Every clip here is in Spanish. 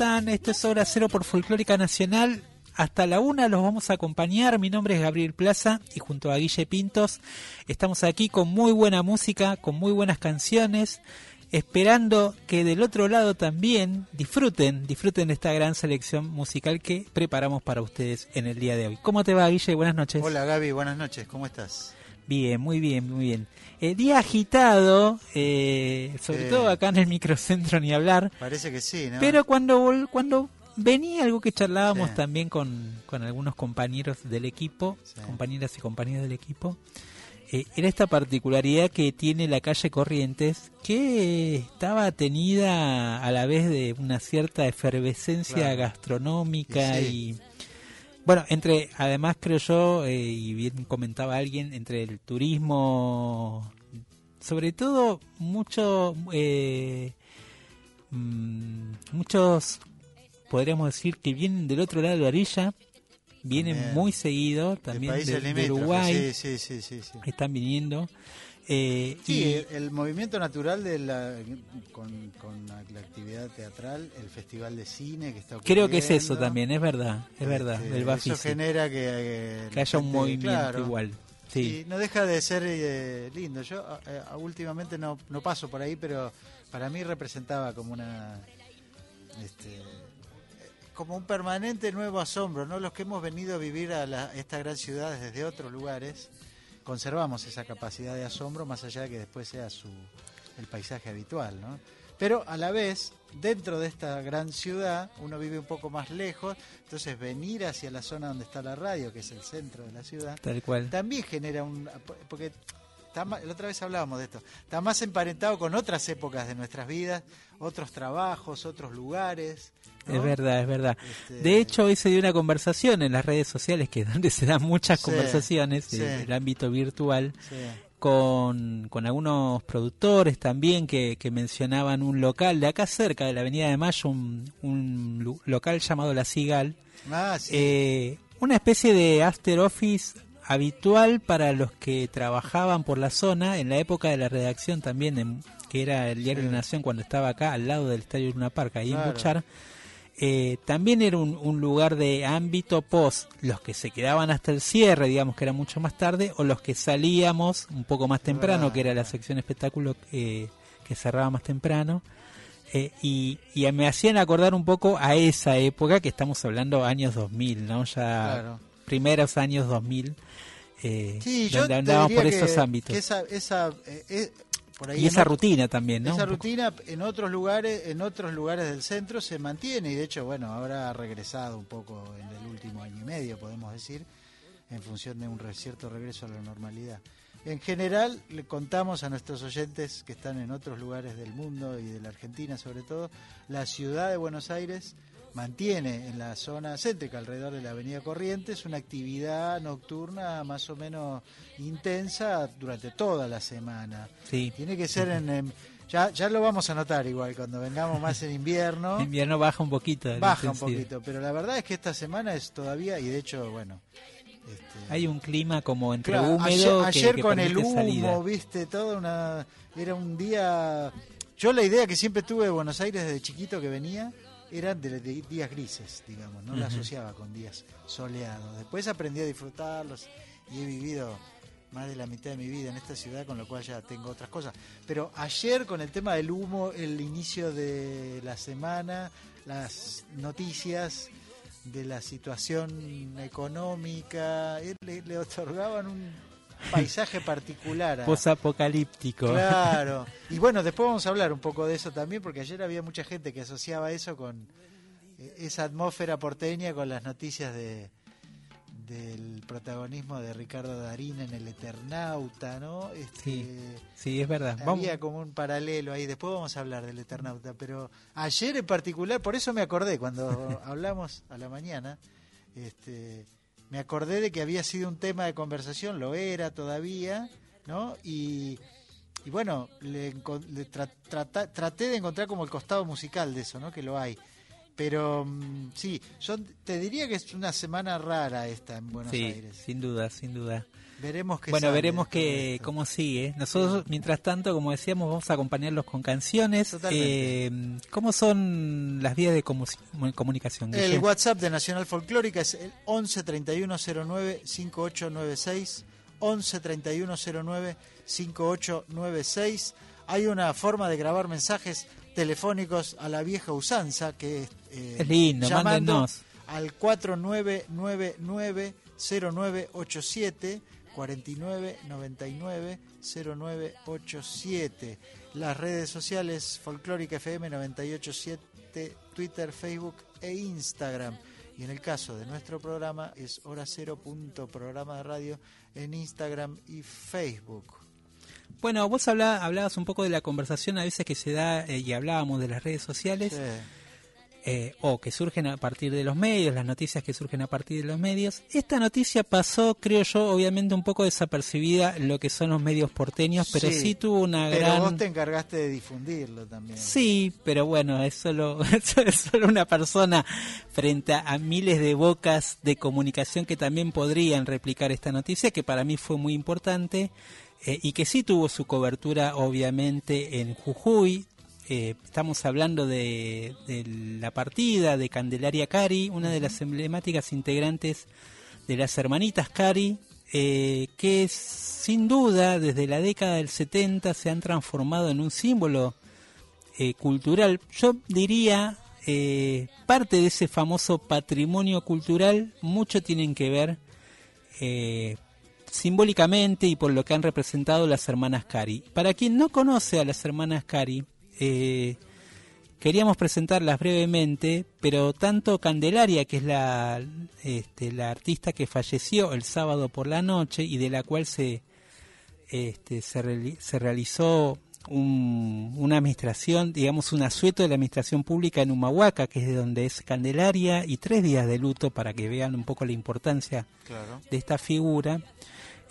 Están? Esto es Hora Cero por Folclórica Nacional. Hasta la una los vamos a acompañar. Mi nombre es Gabriel Plaza y junto a Guille Pintos estamos aquí con muy buena música, con muy buenas canciones, esperando que del otro lado también disfruten, disfruten de esta gran selección musical que preparamos para ustedes en el día de hoy. ¿Cómo te va, Guille? Buenas noches. Hola, Gaby, buenas noches. ¿Cómo estás? Bien, muy bien, muy bien. Eh, día agitado, eh, sobre todo acá en el microcentro ni hablar. Parece que sí, ¿no? Pero cuando, cuando venía algo que charlábamos también con, con, algunos compañeros del equipo, compañeras y compañeros del equipo, eh, era esta particularidad que tiene la calle Corrientes, que estaba tenida a la vez de una cierta efervescencia gastronómica y bueno, entre, además creo yo, eh, y bien comentaba alguien, entre el turismo, sobre todo mucho, eh, mm, muchos, podríamos decir que vienen del otro lado de la orilla, vienen muy seguido, también de, Uruguay, sí, sí, sí, están viniendo. Eh, sí, el movimiento natural de la, con, la, actividad teatral, el festival de cine que está ocurriendo. Creo que es eso también, es verdad, es verdad. Este, eso genera que, que haya un movimiento igual. Sí. no deja de ser eh, lindo. Yo eh, últimamente no, no paso por ahí, pero para mí representaba como una... Este, como un permanente nuevo asombro, ¿no? Los que hemos venido a vivir a esta gran ciudad desde otros lugares, conservamos esa capacidad de asombro más allá de que después sea su el paisaje habitual, ¿no? Pero a la vez, dentro de esta gran ciudad, uno vive un poco más lejos, entonces venir hacia la zona donde está la radio, que es el centro de la ciudad, Tal cual. también genera un... porque está la otra vez hablábamos de esto, está más emparentado con otras épocas de nuestras vidas, otros trabajos, otros lugares, es verdad, es verdad. Este, de hecho, hoy se dio una conversación en las redes sociales, que es donde se dan muchas conversaciones en el ámbito virtual, con, con, algunos productores también que, que, mencionaban un local de acá cerca de la Avenida de Mayo, un, un local llamado La Cigal. Ah, eh, una especie de after office habitual para los que trabajaban por la zona en la época de la redacción también, que era el diario La Nación cuando estaba acá al lado del Estadio Luna Park, ahí en Buchar eh, también era un, lugar de ámbito post, los que se quedaban hasta el cierre, digamos que era mucho más tarde, o los que salíamos un poco más temprano, que era la sección espectáculo eh, que cerraba más temprano. Eh, y, me hacían acordar un poco a esa época que estamos hablando años 2000, ¿no? Ya primeros años 2000. sí, donde andábamos por esos ámbitos. esa, y esa rutina también, ¿no? Esa rutina en otros lugares, en otros lugares del centro se mantiene y de hecho, bueno, ahora ha regresado un poco en el último año y medio, podemos decir, en función de un cierto regreso a la normalidad. En general, le contamos a nuestros oyentes que están en otros lugares del mundo y de la Argentina sobre todo, la ciudad de Buenos Aires mantiene en la zona céntrica alrededor de la Avenida Corrientes una actividad nocturna más o menos intensa durante toda la semana. Sí. Tiene que ser en, ya ya lo vamos a notar igual cuando vengamos más en invierno. En invierno baja un poquito. Baja un poquito, pero la verdad es que esta semana es todavía y de hecho, bueno, este, hay un clima como entre húmedo ayer, con el humo, viste, todo una era un día yo la idea que siempre tuve de Buenos Aires desde chiquito que venía eran de, días grises, digamos, no la asociaba con días soleados. Después aprendí a disfrutarlos y he vivido más de la mitad de mi vida en esta ciudad, con lo cual ya tengo otras cosas. Pero ayer con el tema del humo, el inicio de la semana, las noticias de la situación económica, le, le otorgaban un paisaje particular. Posapocalíptico. Claro. Y bueno, después vamos a hablar un poco de eso también, porque ayer había mucha gente que asociaba eso con eh, esa atmósfera porteña con las noticias de, del protagonismo de Ricardo Darín en El Eternauta, ¿no? Este, sí, es verdad. Había como un paralelo ahí, después vamos a hablar del Eternauta, pero ayer en particular, por eso me acordé cuando hablamos a la mañana, este, me acordé de que había sido un tema de conversación, lo era todavía, ¿no? Y, bueno, le, traté de encontrar como el costado musical de eso, ¿no? Que lo hay. Pero mm, sí, yo te diría que es una semana rara esta en Buenos Aires. Sin duda, sin duda. Veremos que Bueno, veremos que cómo sigue. Nosotros, mientras tanto, como decíamos, vamos a acompañarlos con canciones. Eh, ¿Cómo son las vías de comunicación? El WhatsApp de Nacional Folclórica es el 11 3109 5896. 11 3109 5896. Hay una forma de grabar mensajes telefónicos a la vieja usanza, que es, eh, es lindo, llamando al 4999-0987, 4999-0987. Las redes sociales Folclórica FM 987, Twitter, Facebook e Instagram. Y en el caso de nuestro programa es hora cero punto programa de radio en Instagram y Facebook. Bueno, vos hablabas un poco de la conversación a veces que se da eh, y hablábamos de las redes sociales. Eh, o que surgen a partir de los medios, las noticias que surgen a partir de los medios. Esta noticia pasó, creo yo, obviamente un poco desapercibida en lo que son los medios porteños, pero sí, tuvo una pero gran... vos te encargaste de difundirlo también. Sí, pero bueno, es solo, es solo una persona frente a miles de bocas de comunicación que también podrían replicar esta noticia, que para mí fue muy importante. Eh, y que sí tuvo su cobertura obviamente en Jujuy. Eh, estamos hablando de, la partida de Candelaria Cari, una de las emblemáticas integrantes de las hermanitas Cari, eh, que sin duda desde la década del 70 se han transformado en un símbolo cultural. Yo diría, parte de ese famoso patrimonio cultural, mucho tienen que ver simbólicamente y por lo que han representado las hermanas Cari. Para quien no conoce a las hermanas Cari, eh, queríamos presentarlas brevemente, pero tanto Candelaria, que es la, este, la artista que falleció el sábado por la noche y de la cual se, este, se, realizó una administración, digamos un asueto de la administración pública en Humahuaca, que es de donde es Candelaria, y tres días de luto para que vean un poco la importancia de esta figura.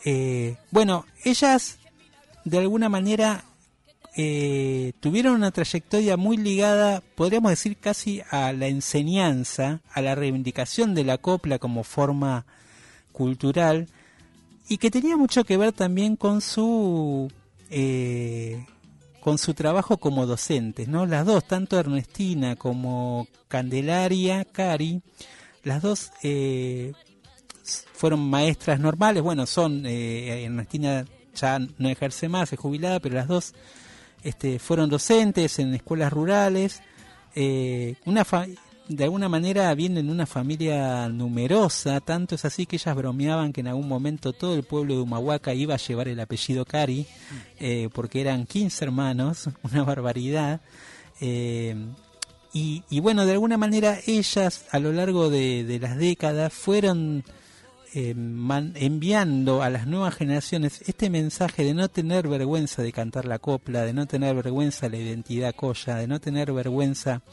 Eh, bueno, ellas de alguna manera eh, tuvieron una trayectoria muy ligada, podríamos decir casi a la enseñanza, a la reivindicación de la copla como forma cultural y que tenía mucho que ver también con su eh, con su trabajo como docentes, ¿no? Las dos, tanto Ernestina como Candelaria, Cari, las dos eh, fueron maestras normales, bueno, son, eh, Ernestina ya no ejerce más, es jubilada, pero las dos este, fueron docentes en escuelas rurales, eh, una de alguna manera vienen de una familia numerosa, tanto es así que ellas bromeaban que en algún momento todo el pueblo de Humahuaca iba a llevar el apellido Cari, eh, porque eran 15 hermanos, una barbaridad. Eh, y, y, bueno, de alguna manera ellas a lo largo de, de las décadas fueron eh, enviando a las nuevas generaciones este mensaje de no tener vergüenza de cantar la copla, de no tener vergüenza de la identidad coya, de no tener vergüenza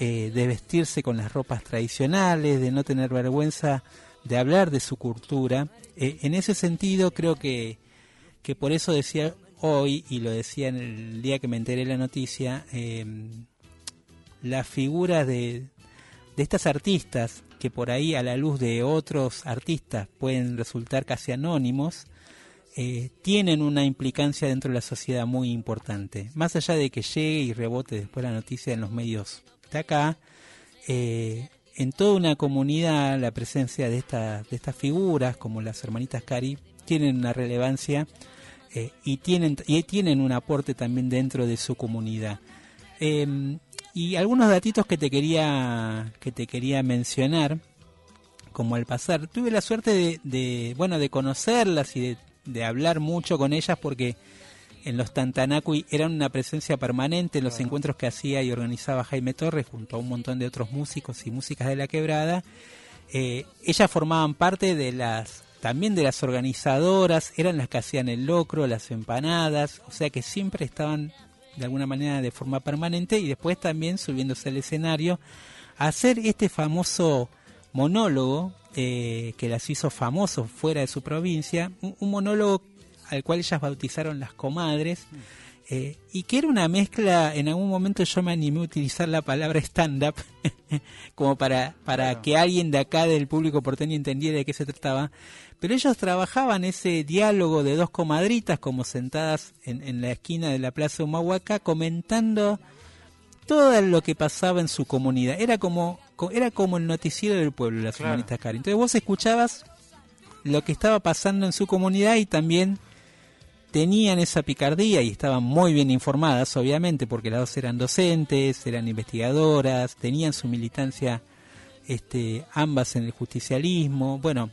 eh, de vestirse con las ropas tradicionales, de no tener vergüenza de hablar de su cultura. Eh, en ese sentido creo que, que por eso decía hoy, y lo decía en el día que me enteré la noticia, la figura de, de estas artistas que por ahí a la luz de otros artistas pueden resultar casi anónimos, eh, tienen una implicancia dentro de la sociedad muy importante. Más allá de que llegue y rebote después la noticia en los medios de acá, eh, en toda una comunidad la presencia de, de estas figuras, como las hermanitas Cari, tienen una relevancia eh, y, tienen, y tienen un aporte también dentro de su comunidad. Em, y algunos datitos que te quería, que te quería mencionar, como al pasar. Tuve la suerte de, bueno, de conocerlas y de, hablar mucho con ellas porque en los Tantanacui eran una presencia permanente en los encuentros que hacía y organizaba Jaime Torres junto a un montón de otros músicos y músicas de la quebrada. Eh, ellas formaban parte de las también de las organizadoras, eran las que hacían el locro, las empanadas, o sea que siempre estaban de alguna manera de forma permanente y después también subiéndose al escenario a hacer este famoso monólogo eh, que las hizo famosos fuera de su provincia, un, monólogo al cual ellas bautizaron las comadres. Eh, y que era una mezcla, en algún momento yo me animé a utilizar la palabra stand-up como para, para que alguien de acá del público porteño entendiera de qué se trataba, pero ellos trabajaban ese diálogo de dos comadritas como sentadas en, en la esquina de la Plaza Humahuaca comentando todo lo que pasaba en su comunidad. Era como, era como el noticiero del pueblo, las claro. Cari. Entonces vos escuchabas lo que estaba pasando en su comunidad y también tenían esa picardía y estaban muy bien informadas, obviamente, porque las dos eran docentes, eran investigadoras, tenían su militancia este, ambas en el justicialismo. Bueno,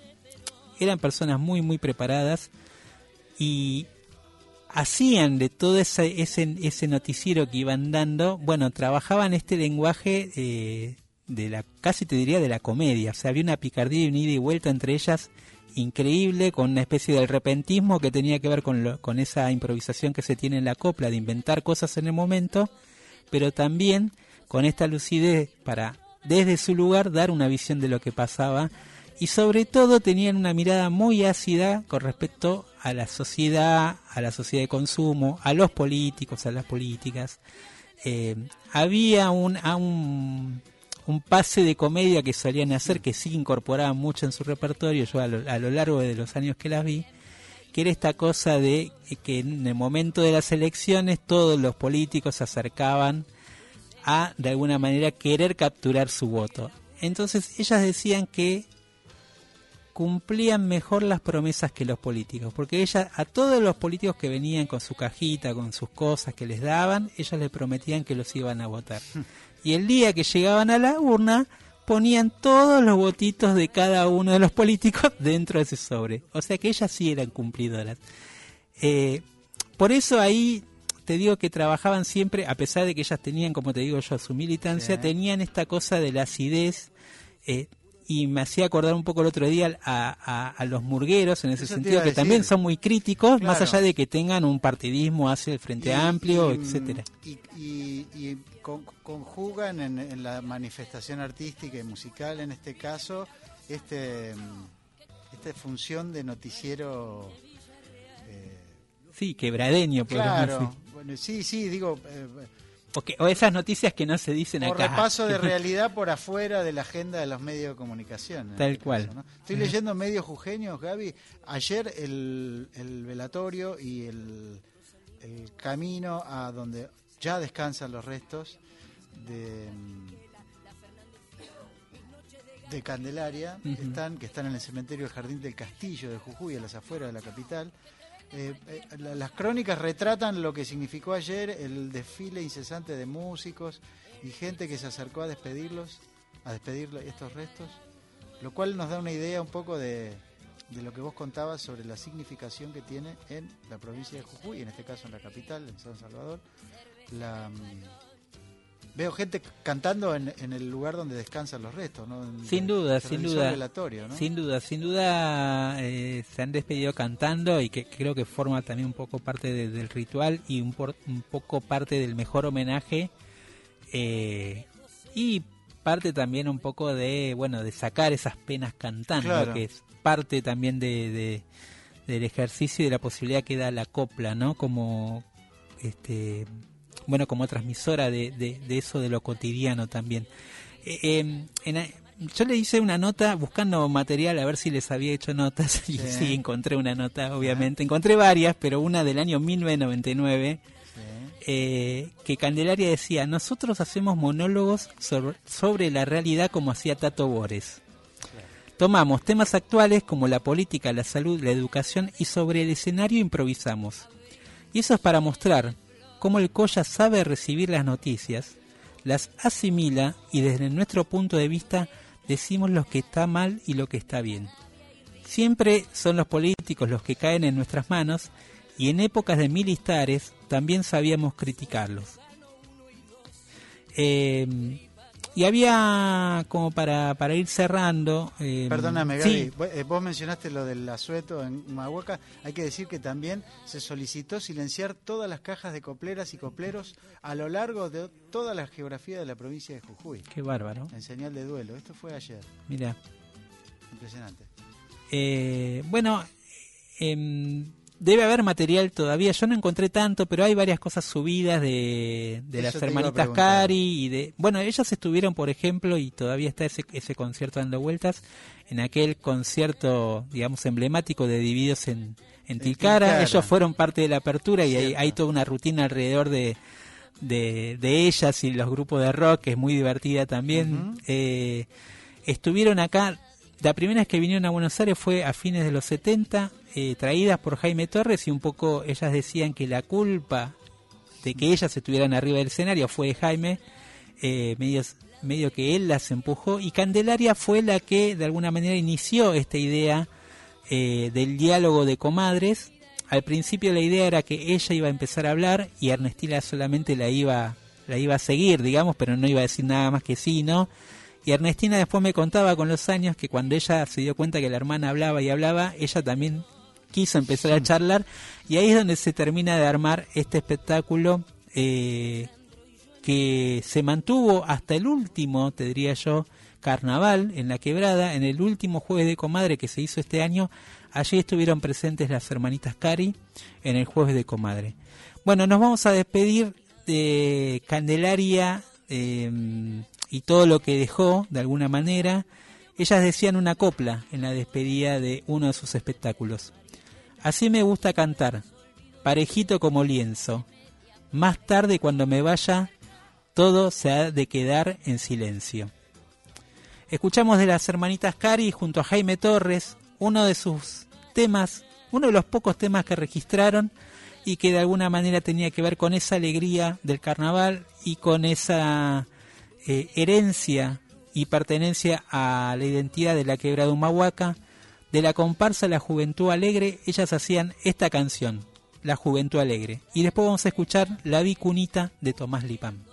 eran personas muy, muy preparadas y hacían de todo ese, ese, ese noticiero que iban dando, bueno, trabajaban este lenguaje eh, de la, casi te diría de la comedia, o sea, había una picardía y una ida y vuelta entre ellas increíble, con una especie de repentismo que tenía que ver con, con esa improvisación que se tiene en la copla, de inventar cosas en el momento, pero también con esta lucidez para, desde su lugar, dar una visión de lo que pasaba y sobre todo tenían una mirada muy ácida con respecto a la sociedad, a la sociedad de consumo, a los políticos, a las políticas. Eh, había un, un, un, pase de comedia que solían hacer, que sí incorporaban mucho en su repertorio, yo a lo, a lo largo de los años que las vi, que era esta cosa de que en el momento de las elecciones todos los políticos se acercaban a, de alguna manera, querer capturar su voto. Entonces ellas decían que cumplían mejor las promesas que los políticos, porque ella a todos los políticos que venían con su cajita, con sus cosas que les daban, ellas les prometían que los iban a votar. Y el día que llegaban a la urna, ponían todos los votitos de cada uno de los políticos dentro de ese sobre. O sea que ellas sí eran cumplidoras. Eh, por eso ahí te digo que trabajaban siempre, a pesar de que ellas tenían, como te digo yo, su militancia, tenían esta cosa de la acidez. Eh, y me hacía acordar un poco el otro día a, a, los murgueros en ese sentido que también son muy críticos más allá de que tengan un partidismo hacia el frente amplio etcétera. y, y, conjugan en, la manifestación artística y musical en este caso este esta función de noticiero eh, sí quebradeño claro bueno, sí sí digo eh, o, esas noticias que no se dicen o acá. repaso de realidad por afuera de la agenda de los medios de comunicación. Tal cual. Estoy leyendo medios jujeños, Gaby. Ayer el, el velatorio y el, el, camino a donde ya descansan los restos de, de Candelaria, están, que están en el cementerio del Jardín del Castillo de Jujuy, a las afueras de la capital. Eh, eh, las crónicas retratan lo que significó ayer el desfile incesante de músicos y gente que se acercó a despedirlos, a despedir estos restos, lo cual nos da una idea un poco de, lo que vos contabas sobre la significación que tiene en la provincia de Jujuy, en este caso en la capital, en San Salvador, la, mm, Veo gente cantando en, el lugar donde descansan los restos, ¿no? sin duda, sin duda. Sin duda, sin duda eh, se han despedido cantando y que creo que forma también un poco parte del ritual y un, un, poco parte del mejor homenaje eh, y parte también un poco de, bueno, de sacar esas penas cantando, que es parte también de, del ejercicio y de la posibilidad que da la copla, ¿no? Como este bueno, como transmisora de, de, eso de lo cotidiano también. Eh, em, yo le hice una nota buscando material a ver si les había hecho notas y sí, encontré una nota, obviamente. Encontré varias, pero una del año 1999. Eh, que Candelaria decía, nosotros hacemos monólogos sobre, sobre la realidad como hacía Tato Bores. Tomamos temas actuales como la política, la salud, la educación y sobre el escenario improvisamos. Y eso es para mostrar cómo el Coya sabe recibir las noticias, las asimila y desde nuestro punto de vista decimos lo que está mal y lo que está bien. Siempre son los políticos los que caen en nuestras manos y en épocas de militares también sabíamos criticarlos. Eh, Y había, como para, para ir cerrando... Eh, Perdóname, Gaby, eh, vos mencionaste lo del asueto en Mahuaca. Hay que decir que también se solicitó silenciar todas las cajas de copleras y copleros a lo largo de toda la geografía de la provincia de Jujuy. Qué bárbaro. En señal de duelo. Esto fue ayer. Mira. Impresionante. Eh, bueno, eh, debe haber material todavía. Yo no encontré tanto, pero hay varias cosas subidas de, de las hermanitas Cari y de... Bueno, ellas estuvieron, por ejemplo, y todavía está ese, ese concierto dando vueltas, en aquel concierto, digamos, emblemático de Divididos en, en Tilcara. Ellos fueron parte de la apertura y hay, hay, toda una rutina alrededor de, de, de, ellas y los grupos de rock, que es muy divertida también. eh, estuvieron acá la primera vez que vinieron a Buenos Aires fue a fines de los 70, eh, traídas por Jaime Torres y un poco ellas decían que la culpa de que ellas estuvieran arriba del escenario fue de Jaime, eh, medio, que él las empujó y Candelaria fue la que de alguna manera inició esta idea eh, del diálogo de comadres. Al principio la idea era que ella iba a empezar a hablar y Ernestina solamente la iba, la iba a seguir, digamos, pero no iba a decir nada más que sí, ¿no? Y Ernestina después me contaba con los años que cuando ella se dio cuenta que la hermana hablaba y hablaba, ella también quiso empezar a charlar y ahí es donde se termina de armar este espectáculo eh, que se mantuvo hasta el último, te diría yo, carnaval en la quebrada, en el último jueves de comadre que se hizo este año, allí estuvieron presentes las hermanitas Cari en el jueves de comadre. Bueno, nos vamos a despedir de Candelaria. Eh, y todo lo que dejó, de alguna manera, ellas decían una copla en la despedida de uno de sus espectáculos. Así me gusta cantar, parejito como lienzo. Más tarde cuando me vaya, todo se ha de quedar en silencio. Escuchamos de las hermanitas Cari junto a Jaime Torres, uno de sus temas, uno de los pocos temas que registraron y que de alguna manera tenía que ver con esa alegría del carnaval y con esa eh, herencia y pertenencia a la identidad de la quebrada Humahuaca, de la comparsa La Juventud Alegre, ellas hacían esta canción, La Juventud Alegre. Y después vamos a escuchar La Vicunita de Tomás Lipán.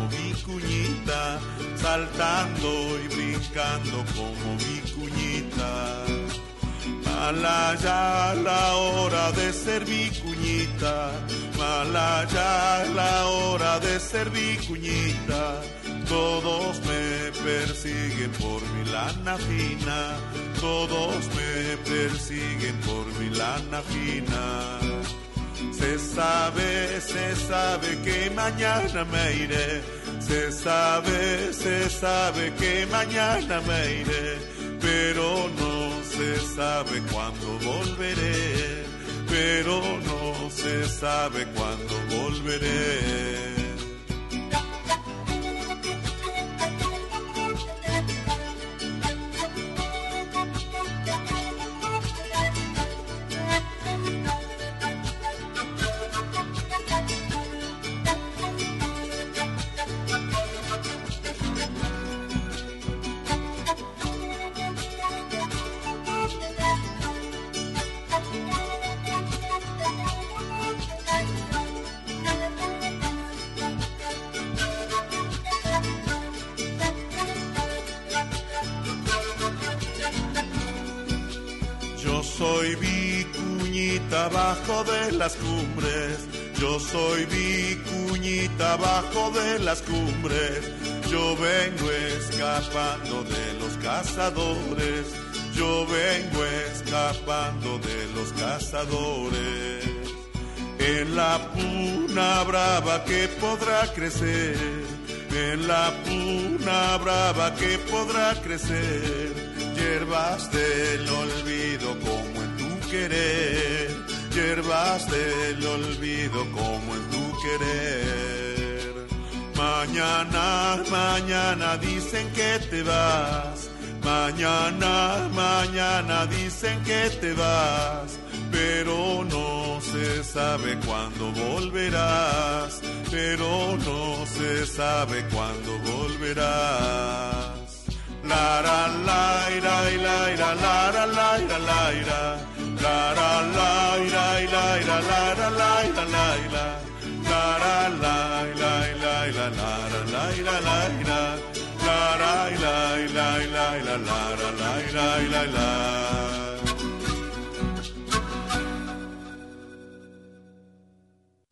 Como mi cuñita, saltando y brincando como mi cuñita. Mala ya la hora de ser mi cuñita, mala ya la hora de ser mi cuñita todos me persiguen por mi lana fina, todos me persiguen por mi lana fina. Se sabe, se sabe que mañana me iré, se sabe, se sabe que mañana me iré, pero no se sabe cuándo volveré, pero no se sabe cuándo volveré. Abajo de las cumbres. Yo soy vicuñita abajo de las cumbres. Yo vengo escapando de los cazadores. Yo vengo escapando de los cazadores. En la puna brava que podrá crecer. En la puna brava que podrá crecer. Hierbas del olvido como en tu querer hierbas del olvido como en tu querer. Mañana, mañana dicen que te vas. Mañana, mañana dicen que te vas. Pero no se sabe cuándo volverás. Pero no se sabe cuándo volverás. La la la la la la la la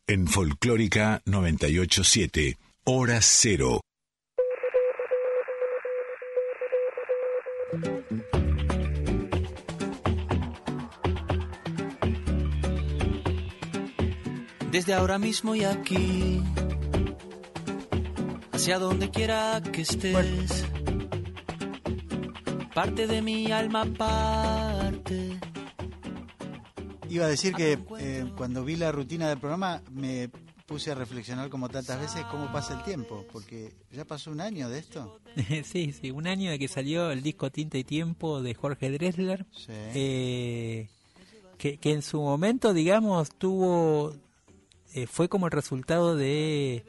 en Folclórica 987, Hora Cero, desde ahora mismo y aquí, hacia donde quiera que estés. Parte de mi alma parte. Iba a decir que eh, cuando vi la rutina del programa me puse a reflexionar como tantas veces cómo pasa el tiempo, porque ya pasó un año de esto. sí, sí, un año de que salió el disco Tinta y Tiempo de Jorge Dressler, eh, que, que en su momento, digamos, tuvo eh, fue como el resultado de,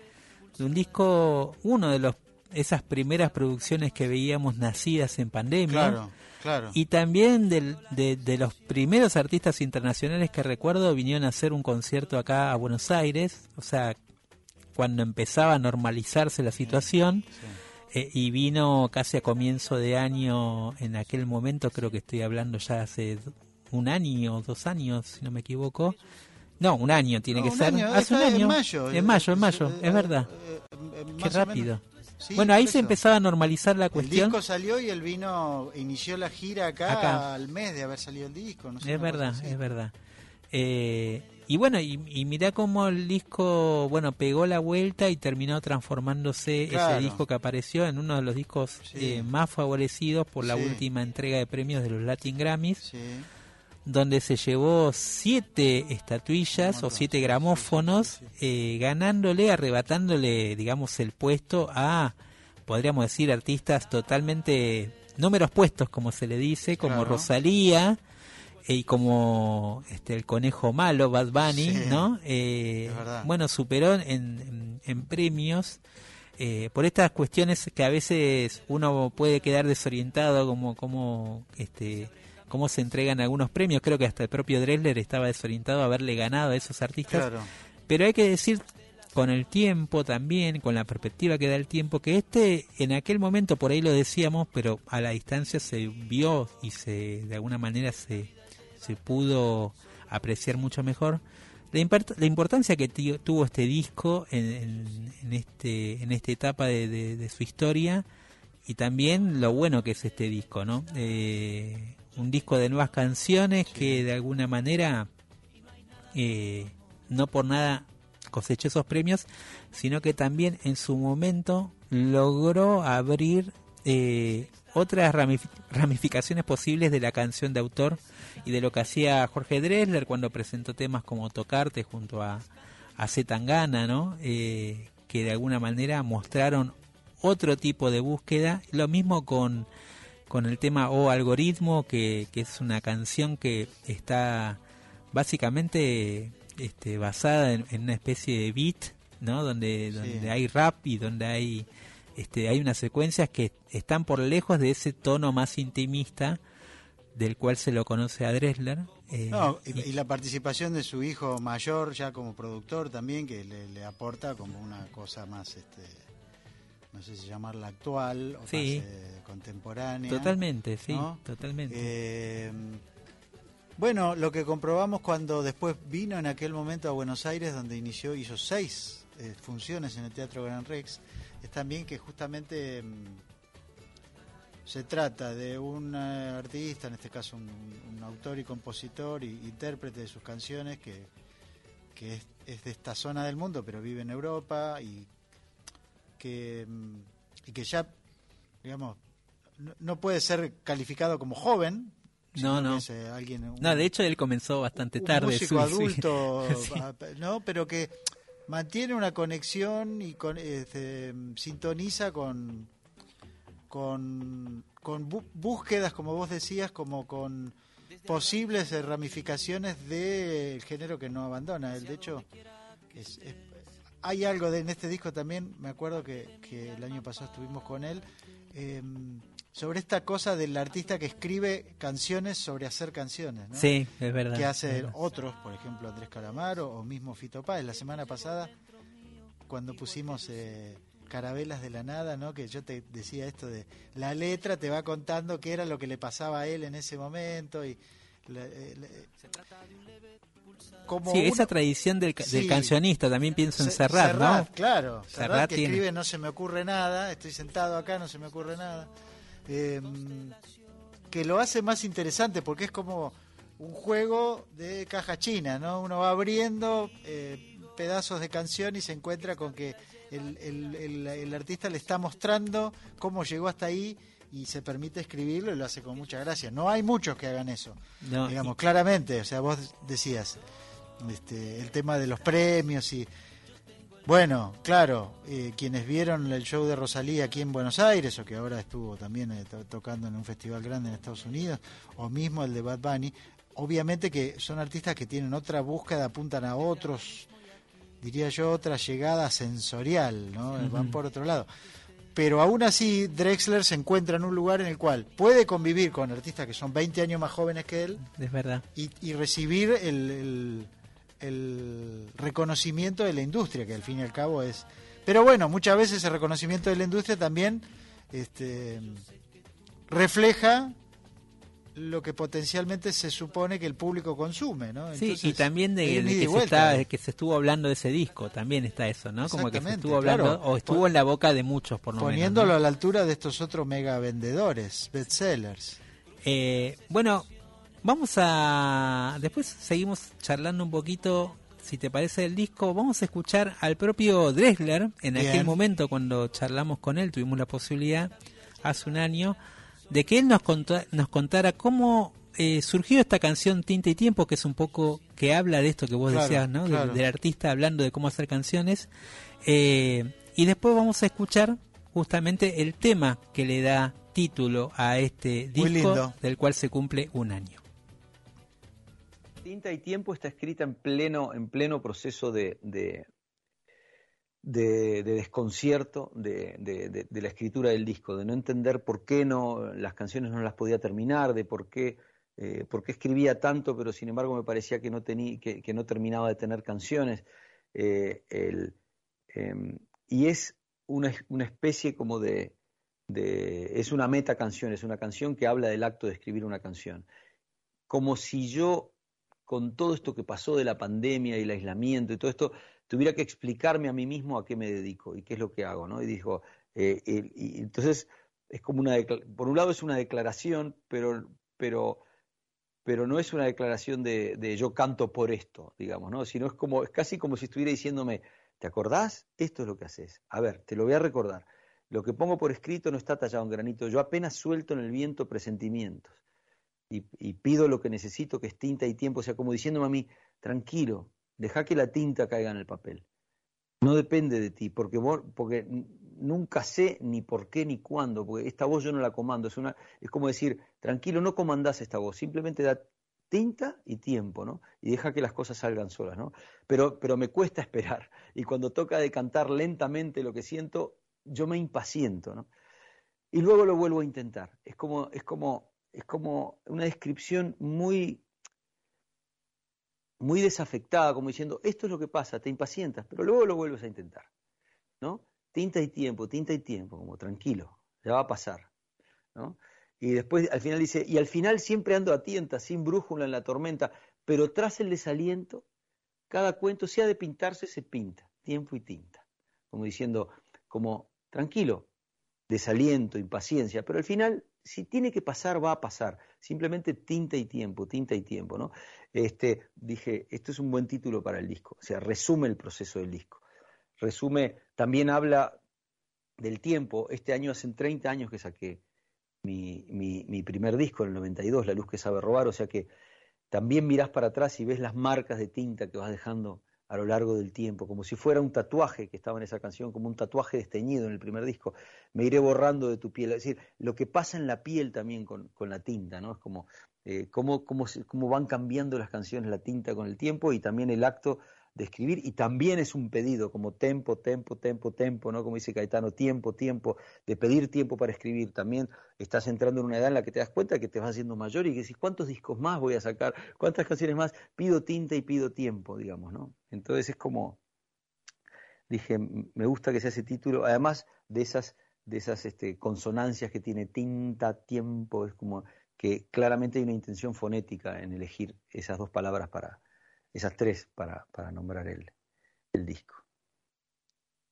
un disco, uno de los esas primeras producciones que veíamos nacidas en pandemia. Claro, Y también de, de, los primeros artistas internacionales que recuerdo vinieron a hacer un concierto acá a Buenos Aires, o sea, cuando empezaba a normalizarse la situación. Eh, y vino casi a comienzo de año, en aquel momento, creo que estoy hablando ya hace un año, dos años, si no me equivoco, no, un año tiene que ser. Hace un año. En mayo. En mayo, en mayo, es verdad. Eh, Qué rápido. bueno, ahí se empezaba a normalizar la cuestión. El disco salió y él vino, inició la gira acá, al mes de haber salido el disco. es verdad, es verdad. Eh, y bueno, y, y mirá cómo el disco, bueno, pegó la vuelta y terminó transformándose ese disco que apareció en uno de los discos eh, más favorecidos por la última entrega de premios de los Latin Grammys. Donde se llevó siete estatuillas o siete gramófonos, eh, ganándole, arrebatándole, digamos, el puesto a, podríamos decir, artistas totalmente números puestos, como se le dice, como Rosalía eh, y como este el conejo malo, Bad Bunny, ¿no? Eh, bueno, superó en, en, premios. por estas cuestiones que a veces uno puede quedar desorientado como como este cómo se entregan algunos premios. Creo que hasta el propio Dressler estaba desorientado a haberle ganado a esos artistas. Pero hay que decir con el tiempo también, con la perspectiva que da el tiempo, que este en aquel momento, por ahí lo decíamos, pero a la distancia se vio y se de alguna manera se, se pudo apreciar mucho mejor la, la importancia que tuvo este disco en, en, este, en esta etapa de, de, su historia y también lo bueno que es este disco, ¿no? Eh, un disco de nuevas canciones que de alguna manera eh, no por nada cosechó esos premios, sino que también en su momento logró abrir eh, otras ramificaciones posibles de la canción de autor y de lo que hacía Jorge Dressler cuando presentó temas como Tocarte junto a, a Zetangana, ¿no? Eh, que de alguna manera mostraron otro tipo de búsqueda. Lo mismo con con el tema O Algoritmo, que, que es una canción que está básicamente este, basada en, una especie de beat, ¿no? Donde, donde hay rap y donde hay este, hay unas secuencias que están por lejos de ese tono más intimista del cual se lo conoce a Dressler. Eh, y, la participación de su hijo mayor ya como productor también, que le, le aporta como una cosa más... Este, no sé si llamarla actual o sí. contemporánea. Totalmente, sí, totalmente. Eh, bueno, lo que comprobamos cuando después vino en aquel momento a Buenos Aires, donde inició, hizo seis eh, funciones en el Teatro Gran Rex, es también que justamente mm, se trata de un eh, artista, en este caso un, autor y compositor y intérprete de sus canciones que, que es, es, de esta zona del mundo, pero vive en Europa y que, mm, y que ya, digamos, no, puede ser calificado como joven. No, no. Eh, alguien, no, de hecho él comenzó bastante tarde. Un músico adulto, ¿no? Pero que mantiene una conexión y con, este, sintoniza con, con, con búsquedas, como vos decías, como con posibles ramificaciones del género que no abandona. Él, de hecho, es hay algo de, en este disco también, me acuerdo que, que el año pasado estuvimos con él, em, sobre esta cosa del artista que escribe canciones sobre hacer canciones. ¿no? Sí, es verdad. Que hace otros, por ejemplo Andrés Calamaro o mismo Fito Páez. La semana pasada, cuando pusimos eh, Carabelas de la Nada, ¿no? que yo te decía esto de la letra te va contando qué era lo que le pasaba a él en ese momento y... Sí, esa tradición del, cancionista, también pienso en Serrat, ¿no? claro. Serrat, que escribe No se me ocurre nada, estoy sentado acá, no se me ocurre nada. Em, que lo hace más interesante porque es como un juego de caja china, ¿no? Uno va abriendo eh, pedazos de canción y se encuentra con que el, el, artista le está mostrando cómo llegó hasta ahí y se permite escribirlo y lo hace con mucha gracia. No hay muchos que hagan eso, digamos, claramente. O sea, vos decías, este, el tema de los premios y bueno, claro, eh, quienes vieron el show de Rosalía aquí en Buenos Aires o que ahora estuvo también eh, tocando en un festival grande en Estados Unidos o mismo el de Bad Bunny, obviamente que son artistas que tienen otra búsqueda, apuntan a otros, diría yo, otra llegada sensorial, ¿no? Van por otro lado. Pero aún así, Drexler se encuentra en un lugar en el cual puede convivir con artistas que son 20 años más jóvenes que él. Es verdad. Y, recibir el el reconocimiento de la industria, que al fin y al cabo es... Pero bueno, muchas veces el reconocimiento de la industria también este, refleja lo que potencialmente se supone que el público consume, ¿no? sí, y también de, que, se está, que, se estuvo hablando de ese disco, también está eso, ¿no? Como que se estuvo hablando, o estuvo en la boca de muchos, por lo Poniéndolo a la altura de estos otros mega vendedores, bestsellers. Eh, bueno, Vamos a. Después seguimos charlando un poquito, si te parece, el disco. Vamos a escuchar al propio Dressler. En aquel momento, cuando charlamos con él, tuvimos la posibilidad, hace un año, de que él nos, nos contara cómo eh, surgió esta canción Tinta y Tiempo, que es un poco que habla de esto que vos decías, ¿no? Del, artista hablando de cómo hacer canciones. Eh, y después vamos a escuchar justamente el tema que le da título a este disco del cual se cumple un año. Tinta y Tiempo está escrita en pleno, en pleno proceso de, de, desconcierto de, la escritura del disco, de no entender por qué no las canciones no las podía terminar, de por qué, eh, escribía tanto, pero sin embargo me parecía que no, tenía, que, no terminaba de tener canciones. Eh, em, y es una, una especie como de, es una meta canción, es una canción que habla del acto de escribir una canción. Como si yo, con todo esto que pasó de la pandemia y el aislamiento y todo esto, tuviera que explicarme a mí mismo a qué me dedico y qué es lo que hago, ¿no? Y dijo, eh, y entonces es como una, por un lado es una declaración, pero, pero, pero no es una declaración de, yo canto por esto, digamos, ¿no? Sino es como, es casi como si estuviera diciéndome, ¿te acordás? Esto es lo que haces. A ver, te lo voy a recordar. Lo que pongo por escrito no está tallado en granito. Yo apenas suelto en el viento presentimientos. Y, pido lo que necesito, que es tinta y tiempo. O sea, como diciéndome a mí, tranquilo, deja que la tinta caiga en el papel. No depende de ti, porque, porque nunca sé ni por qué ni cuándo, porque esta voz yo no la comando. Es, una, es como decir, tranquilo, no comandás esta voz, simplemente da tinta y tiempo, ¿no? Y deja que las cosas salgan solas, ¿no? Pero, pero me cuesta esperar. Y cuando toca decantar lentamente lo que siento, yo me impaciento, ¿no? Y luego lo vuelvo a intentar. Es como, es como, es como una descripción muy, muy desafectada, como diciendo, esto es lo que pasa, te impacientas, pero luego lo vuelves a intentar, ¿no? Tinta y tiempo, tinta y tiempo, como tranquilo, ya va a pasar, ¿no? Y después al final dice, y al final siempre ando a tienta, sin brújula en la tormenta, pero tras el desaliento, cada cuento, si ha de pintarse, se pinta, tiempo y tinta, como diciendo, como tranquilo, desaliento, impaciencia, pero al final, si tiene que pasar, va a pasar. Simplemente tinta y tiempo, tinta y tiempo, ¿no? Este, dije, esto es un buen título para el disco, o sea, resume el proceso del disco. Resume, también habla del tiempo. Este año hacen 30 años que saqué mi, mi, mi primer disco, en el 92, La luz que sabe robar, o sea que también mirás para atrás y ves las marcas de tinta que vas dejando a lo largo del tiempo, como si fuera un tatuaje que estaba en esa canción, como un tatuaje desteñido en el primer disco. Me iré borrando de tu piel. Es decir, lo que pasa en la piel también con, la tinta, ¿no? Es como eh, cómo, cómo, cómo van cambiando las canciones, la tinta con el tiempo y también el acto de escribir y también es un pedido como tempo, tempo, tempo, tempo, ¿no? Como dice Caetano, tiempo, tiempo, de pedir tiempo para escribir. También estás entrando en una edad en la que te das cuenta que te vas haciendo mayor y que decís, ¿cuántos discos más voy a sacar? ¿Cuántas canciones más? Pido tinta y pido tiempo, digamos, ¿no? Entonces es como, dije, me gusta que sea ese título, además de esas, de esas este, consonancias que tiene tinta, tiempo, es como que claramente hay una intención fonética en elegir esas dos palabras para esas tres para, para nombrar el, disco.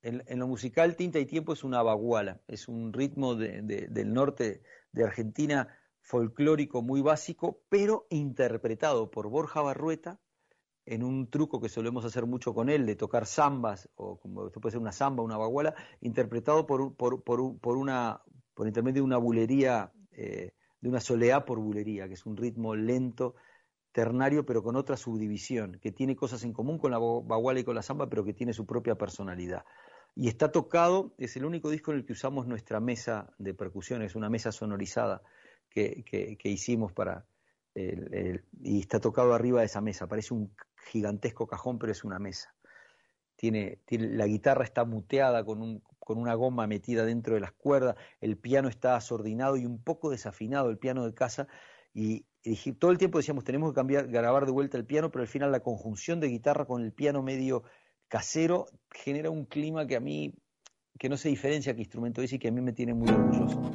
En, lo musical, Tinta y Tiempo es una baguala, es un ritmo de, del norte de Argentina folclórico muy básico, pero interpretado por Borja Barrueta en un truco que solemos hacer mucho con él, de tocar zambas, o como esto puede ser una zamba, una baguala, interpretado por, por una, por intermedio de una bulería, eh, de una soleá por bulería, que es un ritmo lento, ternario, pero con otra subdivisión, que tiene cosas en común con la baguala y con la samba, pero que tiene su propia personalidad. Y está tocado, es el único disco en el que usamos nuestra mesa de percusión, es una mesa sonorizada que, que, hicimos para... y está tocado arriba de esa mesa, parece un gigantesco cajón, pero es una mesa. Tiene, tiene, la guitarra está muteada con, un, con una goma metida dentro de las cuerdas, el piano está asordinado y un poco desafinado, el piano de casa, y, todo el tiempo decíamos, tenemos que cambiar, grabar de vuelta el piano, pero al final la conjunción de guitarra con el piano medio casero genera un clima que a mí, que no se diferencia que instrumento es y que a mí me tiene muy orgulloso.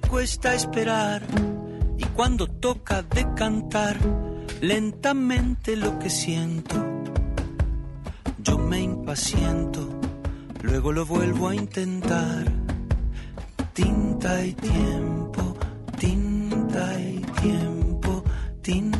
cuesta esperar y cuando toca de cantar lentamente lo que siento, yo me impaciento, luego lo vuelvo a intentar. Tinta y tiempo, tinta y tiempo, tinta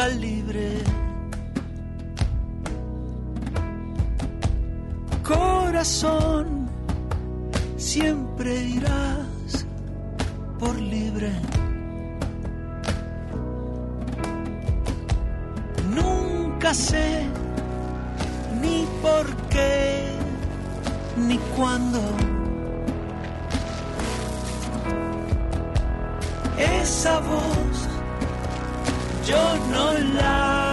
calibre corazón, siempre irás por libre. Nunca sé ni por qué ni cuándo. Esa voz yo no la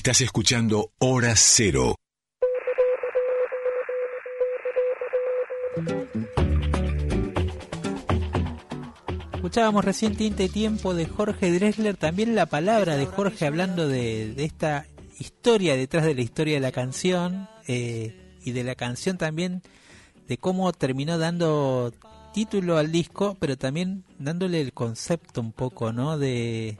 Estás escuchando Hora Cero. Escuchábamos recién Tiempo de Jorge Dressler, también la palabra de Jorge hablando de, esta historia detrás de la historia de la canción eh, y de la canción también de cómo terminó dando título al disco, pero también dándole el concepto un poco, ¿no? De,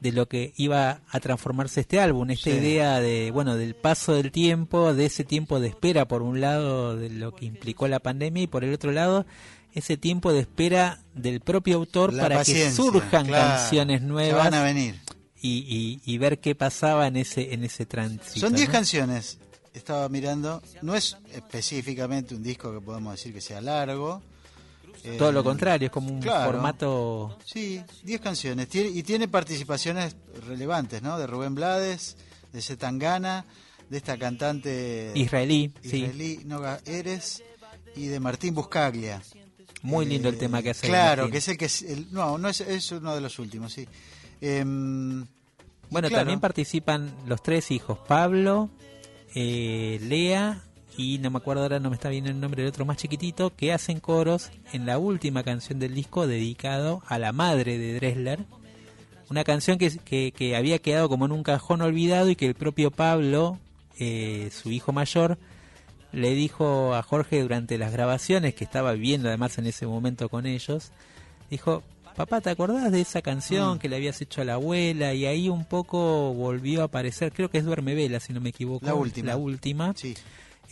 de lo que iba a transformarse este álbum, esta idea de, bueno, del paso del tiempo, de ese tiempo de espera por un lado de lo que implicó la pandemia y por el otro lado ese tiempo de espera del propio autor para que surjan canciones nuevas. van a venir. Y, y, ver qué pasaba en ese en ese tránsito. Son 10 canciones. Estaba mirando, no es específicamente un disco que podemos decir que sea largo, todo lo contrario, es como un formato... Sí, 10 canciones. y tiene participaciones relevantes, ¿no? De Rubén Blades, de Zetangana, de esta cantante... Israelí, israelí Noga Eres, y de Martín Buscaglia. Muy lindo el eh, tema que hace. Claro, que es el que... Es no, no es, es uno de los últimos, sí. Em, bueno, también participan los tres hijos, Pablo, eh, Lea y no me acuerdo ahora, no me está viendo el nombre del otro más chiquitito, que hacen coros en la última canción del disco dedicado a la madre de Dressler. Una canción que, que, había quedado como en un cajón olvidado y que el propio Pablo, eh, su hijo mayor, le dijo a Jorge durante las grabaciones, que estaba viviendo además en ese momento con ellos, dijo, papá, ¿te acordás de esa canción mm. que le habías hecho a la abuela? Y ahí un poco volvió a aparecer, creo que es Duerme Vela, si no me equivoco. La última. La última.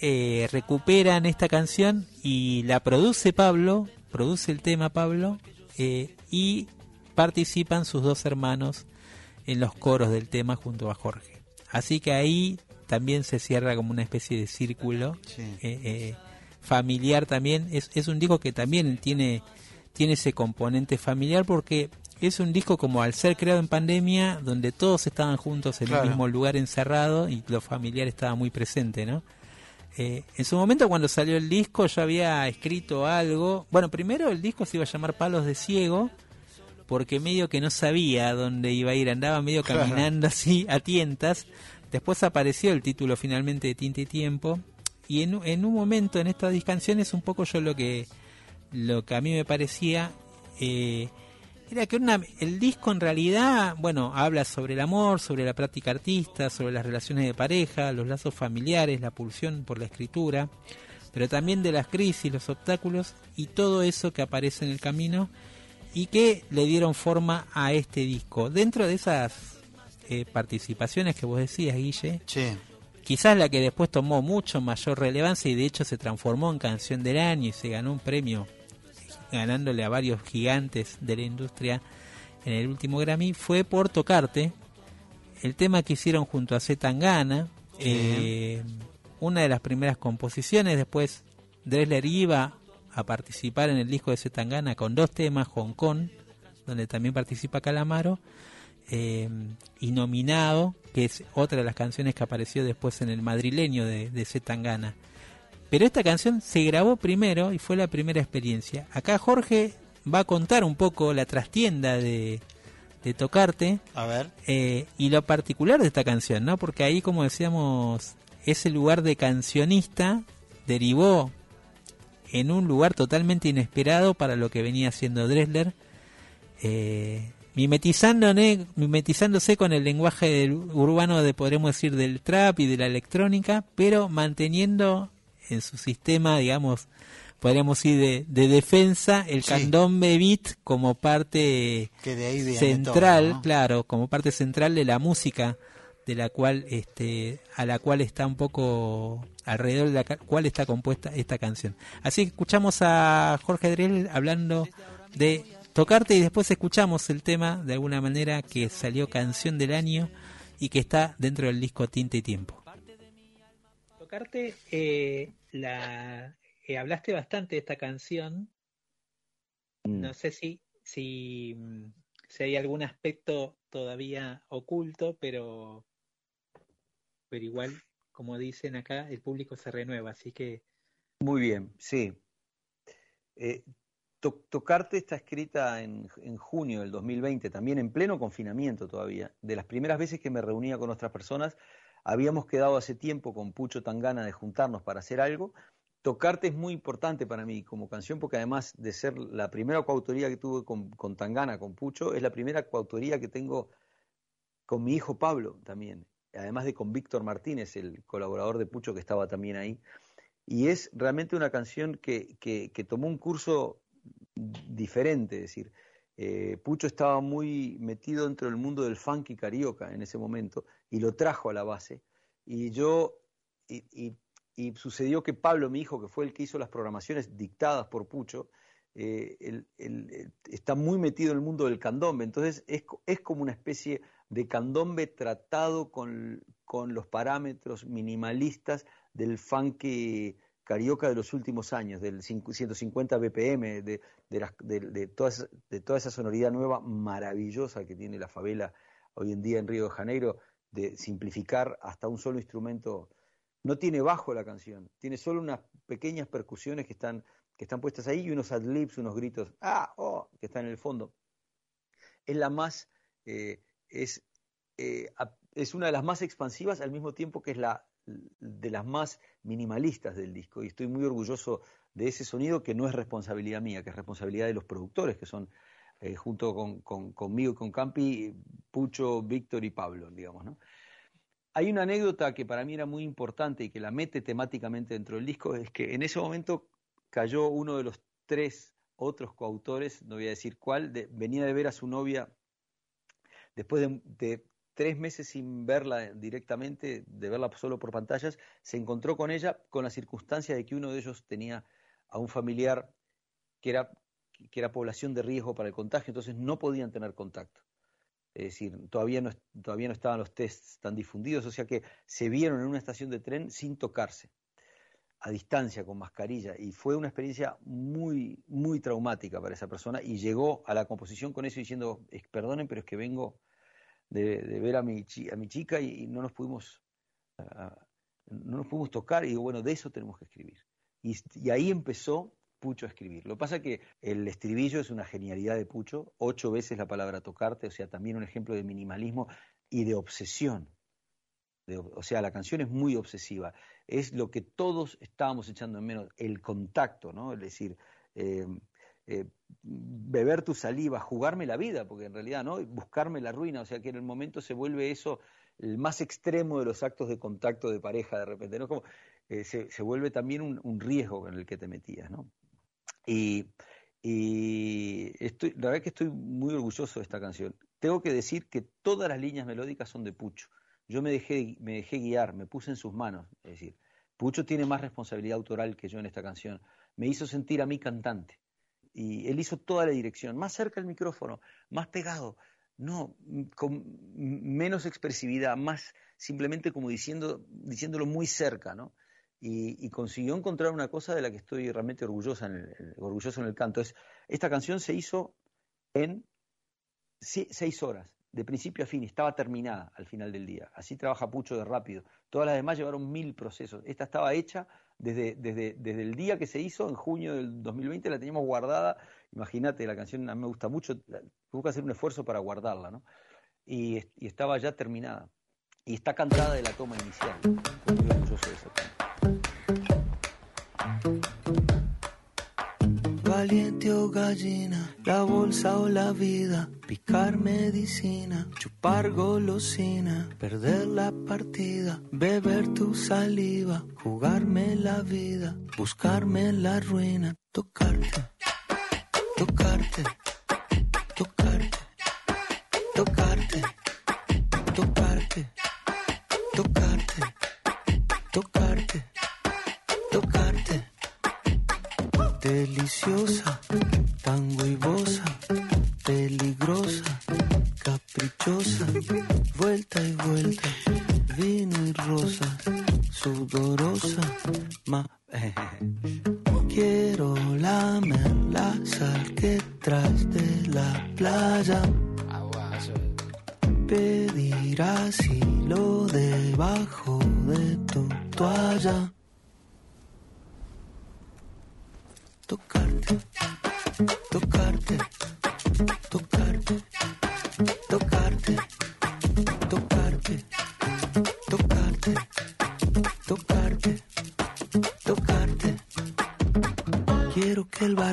Eh, recuperan esta canción y la produce Pablo, produce el tema Pablo, eh, y participan sus dos hermanos en los coros del tema junto a Jorge. Así que ahí también se cierra como una especie de círculo eh, familiar también. Es, es un disco que también tiene, tiene ese componente familiar porque es un disco como al ser creado en pandemia, donde todos estaban juntos en el mismo lugar encerrado y lo familiar estaba muy presente, ¿no? Eh, en su momento cuando salió el disco yo había escrito algo. Bueno, primero el disco se iba a llamar Palos de Ciego porque medio que no sabía dónde iba a ir, andaba medio caminando así a tientas. Después apareció el título finalmente de Tinte y Tiempo y en, en un momento en estas canciones un poco yo lo que lo que a mí me parecía eh, era que una, el disco en realidad, bueno, habla sobre el amor, sobre la práctica artista, sobre las relaciones de pareja, los lazos familiares, la pulsión por la escritura, pero también de las crisis, los obstáculos y todo eso que aparece en el camino y que le dieron forma a este disco. Dentro de esas eh, participaciones que vos decías, Guille, quizás la que después tomó mucho mayor relevancia y de hecho se transformó en canción del año y se ganó un premio ganándole a varios gigantes de la industria en el último Grammy, fue por Tocarte, el tema que hicieron junto a Z Tangana, eh, una de las primeras composiciones, después Dresler iba a participar en el disco de Z Tangana con dos temas, Hong Kong, donde también participa Calamaro, eh, y Nominado, que es otra de las canciones que apareció después en el madrileño de, de. Pero esta canción se grabó primero y fue la primera experiencia. Acá Jorge va a contar un poco la trastienda de, de Tocarte. A ver. Eh, y lo particular de esta canción, ¿no? Porque ahí, como decíamos, ese lugar de cancionista derivó en un lugar totalmente inesperado para lo que venía haciendo Dressler. Eh, mimetizándose con el lenguaje urbano de podremos decir del trap y de la electrónica, pero manteniendo en su sistema, digamos, podríamos ir de, defensa, el candombe beat como parte central, claro, como parte central de la música de la cual este a la cual está un poco alrededor de la cual está compuesta esta canción. Así que escuchamos a Jorge Drell hablando de tocarte y después escuchamos el tema de alguna manera que salió canción del año y que está dentro del disco Tinte y Tiempo. Tocarte, eh, la, eh, hablaste bastante de esta canción. Mm. No sé si, si, mm, si, hay algún aspecto todavía oculto, pero, pero igual, como dicen acá, el público se renueva, así que... Muy bien, sí. Eh, tocarte está escrita en, en, junio del 2020, también en pleno confinamiento todavía. De las primeras veces que me reunía con otras personas, Habíamos quedado hace tiempo con Pucho Tangana de juntarnos para hacer algo. Tocarte es muy importante para mí como canción porque además de ser la primera coautoría que tuve con, Tangana, con Pucho, es la primera coautoría que tengo con mi hijo Pablo también, además de con Víctor Martínez, el colaborador de Pucho que estaba también ahí. Y es realmente una canción que, que, tomó un curso diferente, es decir, eh, Pucho estaba muy metido dentro del mundo del funk y carioca en ese momento y lo trajo a la base. Y yo, y, sucedió que Pablo, mi hijo, que fue el que hizo las programaciones dictadas por Pucho, eh, está muy metido en el mundo del candombe. Entonces es, es como una especie de candombe tratado con, con los parámetros minimalistas del funk carioca de los últimos años, del 150 BPM, de, de, de, de, toda, de toda esa sonoridad nueva maravillosa que tiene la favela hoy en día en Río de Janeiro, de simplificar hasta un solo instrumento. No tiene bajo la canción, tiene solo unas pequeñas percusiones que están, que están puestas ahí y unos adlibs, unos gritos, ah, oh, que están en el fondo. Es la más, eh, es, eh, es una de las más expansivas al mismo tiempo que es la de las más minimalistas del disco y estoy muy orgulloso de ese sonido que no es responsabilidad mía, que es responsabilidad de los productores, que son eh, junto con, conmigo y con Campi, Pucho, Víctor y Pablo, digamos, ¿no? hay una anécdota que para mí era muy importante y que la mete temáticamente dentro del disco, es que en ese momento cayó uno de los tres otros coautores, no voy a decir cuál, venía de ver a su novia después de, tres meses sin verla directamente, de verla solo por pantallas, se encontró con ella con la circunstancia de que uno de ellos tenía a un familiar que era, que era población de riesgo para el contagio, entonces no podían tener contacto. Es decir, todavía no, todavía no estaban los tests tan difundidos, o sea que se vieron en una estación de tren sin tocarse a distancia con mascarilla y fue una experiencia muy muy traumática para esa persona y llegó a la composición con eso diciendo perdonen pero es que vengo de, ver a mi, a mi chica y, no nos pudimos no nos pudimos tocar y digo bueno de eso tenemos que escribir y, y ahí empezó Pucho a escribir. Lo que pasa es que el estribillo es una genialidad de Pucho, ocho veces la palabra tocarte, o sea, también un ejemplo de minimalismo y de obsesión o sea, la canción es muy obsesiva. Es lo que todos estábamos echando en menos, el contacto, ¿no? Es decir, eh, eh, beber tu saliva, jugarme la vida, porque en realidad, ¿no? Buscarme la ruina, o sea que en el momento se vuelve eso el más extremo de los actos de contacto de pareja de repente, ¿no? Como eh, se, vuelve también un, riesgo en el que te metías, ¿no? Y, y estoy, la verdad que estoy muy orgulloso de esta canción. Tengo que decir que todas las líneas melódicas son de Pucho yo me dejé, me dejé guiar, me puse en sus manos. Es decir, Pucho tiene más responsabilidad autoral que yo en esta canción. Me hizo sentir a mí cantante. Y él hizo toda la dirección, más cerca del micrófono, más pegado, no, con menos expresividad, más simplemente como diciendo, diciéndolo muy cerca, ¿no? Y, consiguió encontrar una cosa de la que estoy realmente orgullosa en el, orgulloso en el canto. Es, esta canción se hizo en seis horas de principio a fin, estaba terminada al final del día. Así trabaja Pucho de rápido. Todas las demás llevaron mil procesos. Esta estaba hecha desde, desde, desde el día que se hizo, en junio del 2020, la teníamos guardada. Imagínate, la canción a mí me gusta mucho, tuvo que hacer un esfuerzo para guardarla, ¿no? Y, estaba ya terminada. Y está cantada de la toma inicial. muy orgulloso de eso gallina, la bolsa o la vida, picar medicina, chupar golosina, perder la partida, beber tu saliva, jugarme la vida, buscarme la ruina, tocarte, tocarte, deliciosa, tan huevosa, peligrosa, caprichosa, vuelta y vuelta, vino y rosa, sudorosa, tocarte,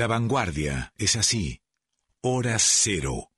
La vanguardia es así. Hora cero.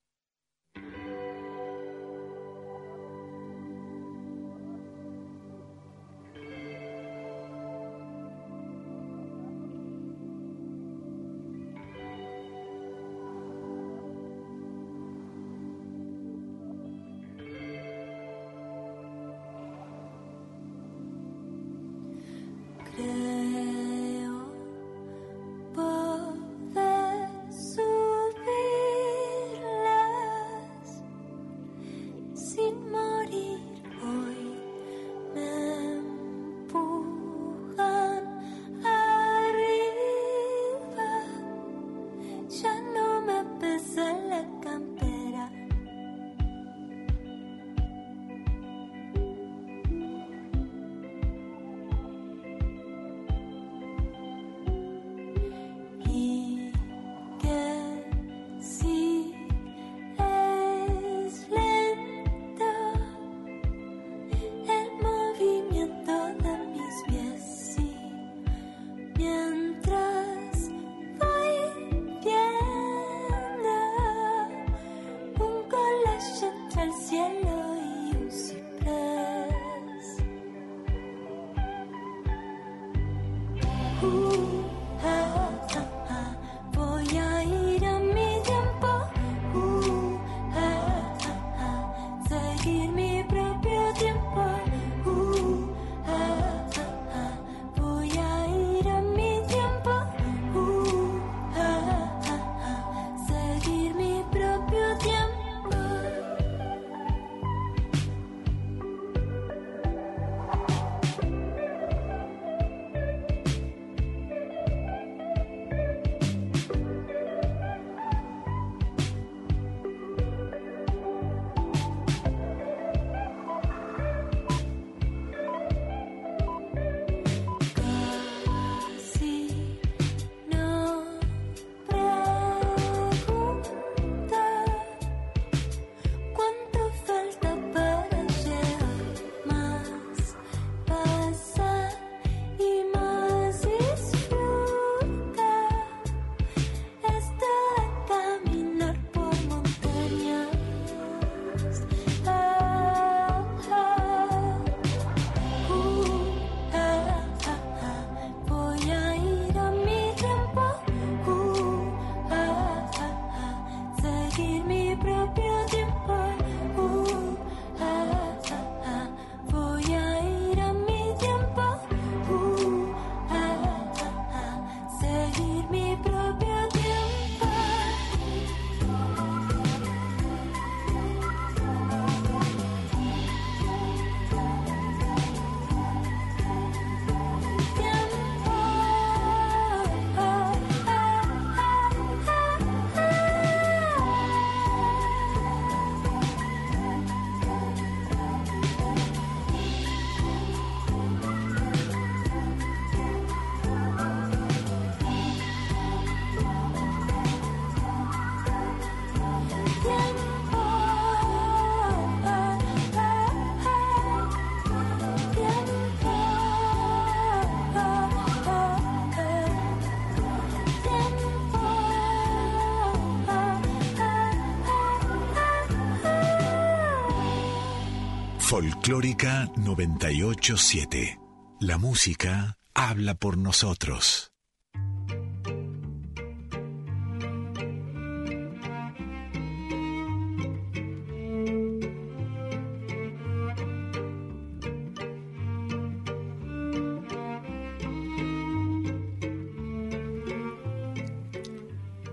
Folclórica 987. La música habla por nosotros.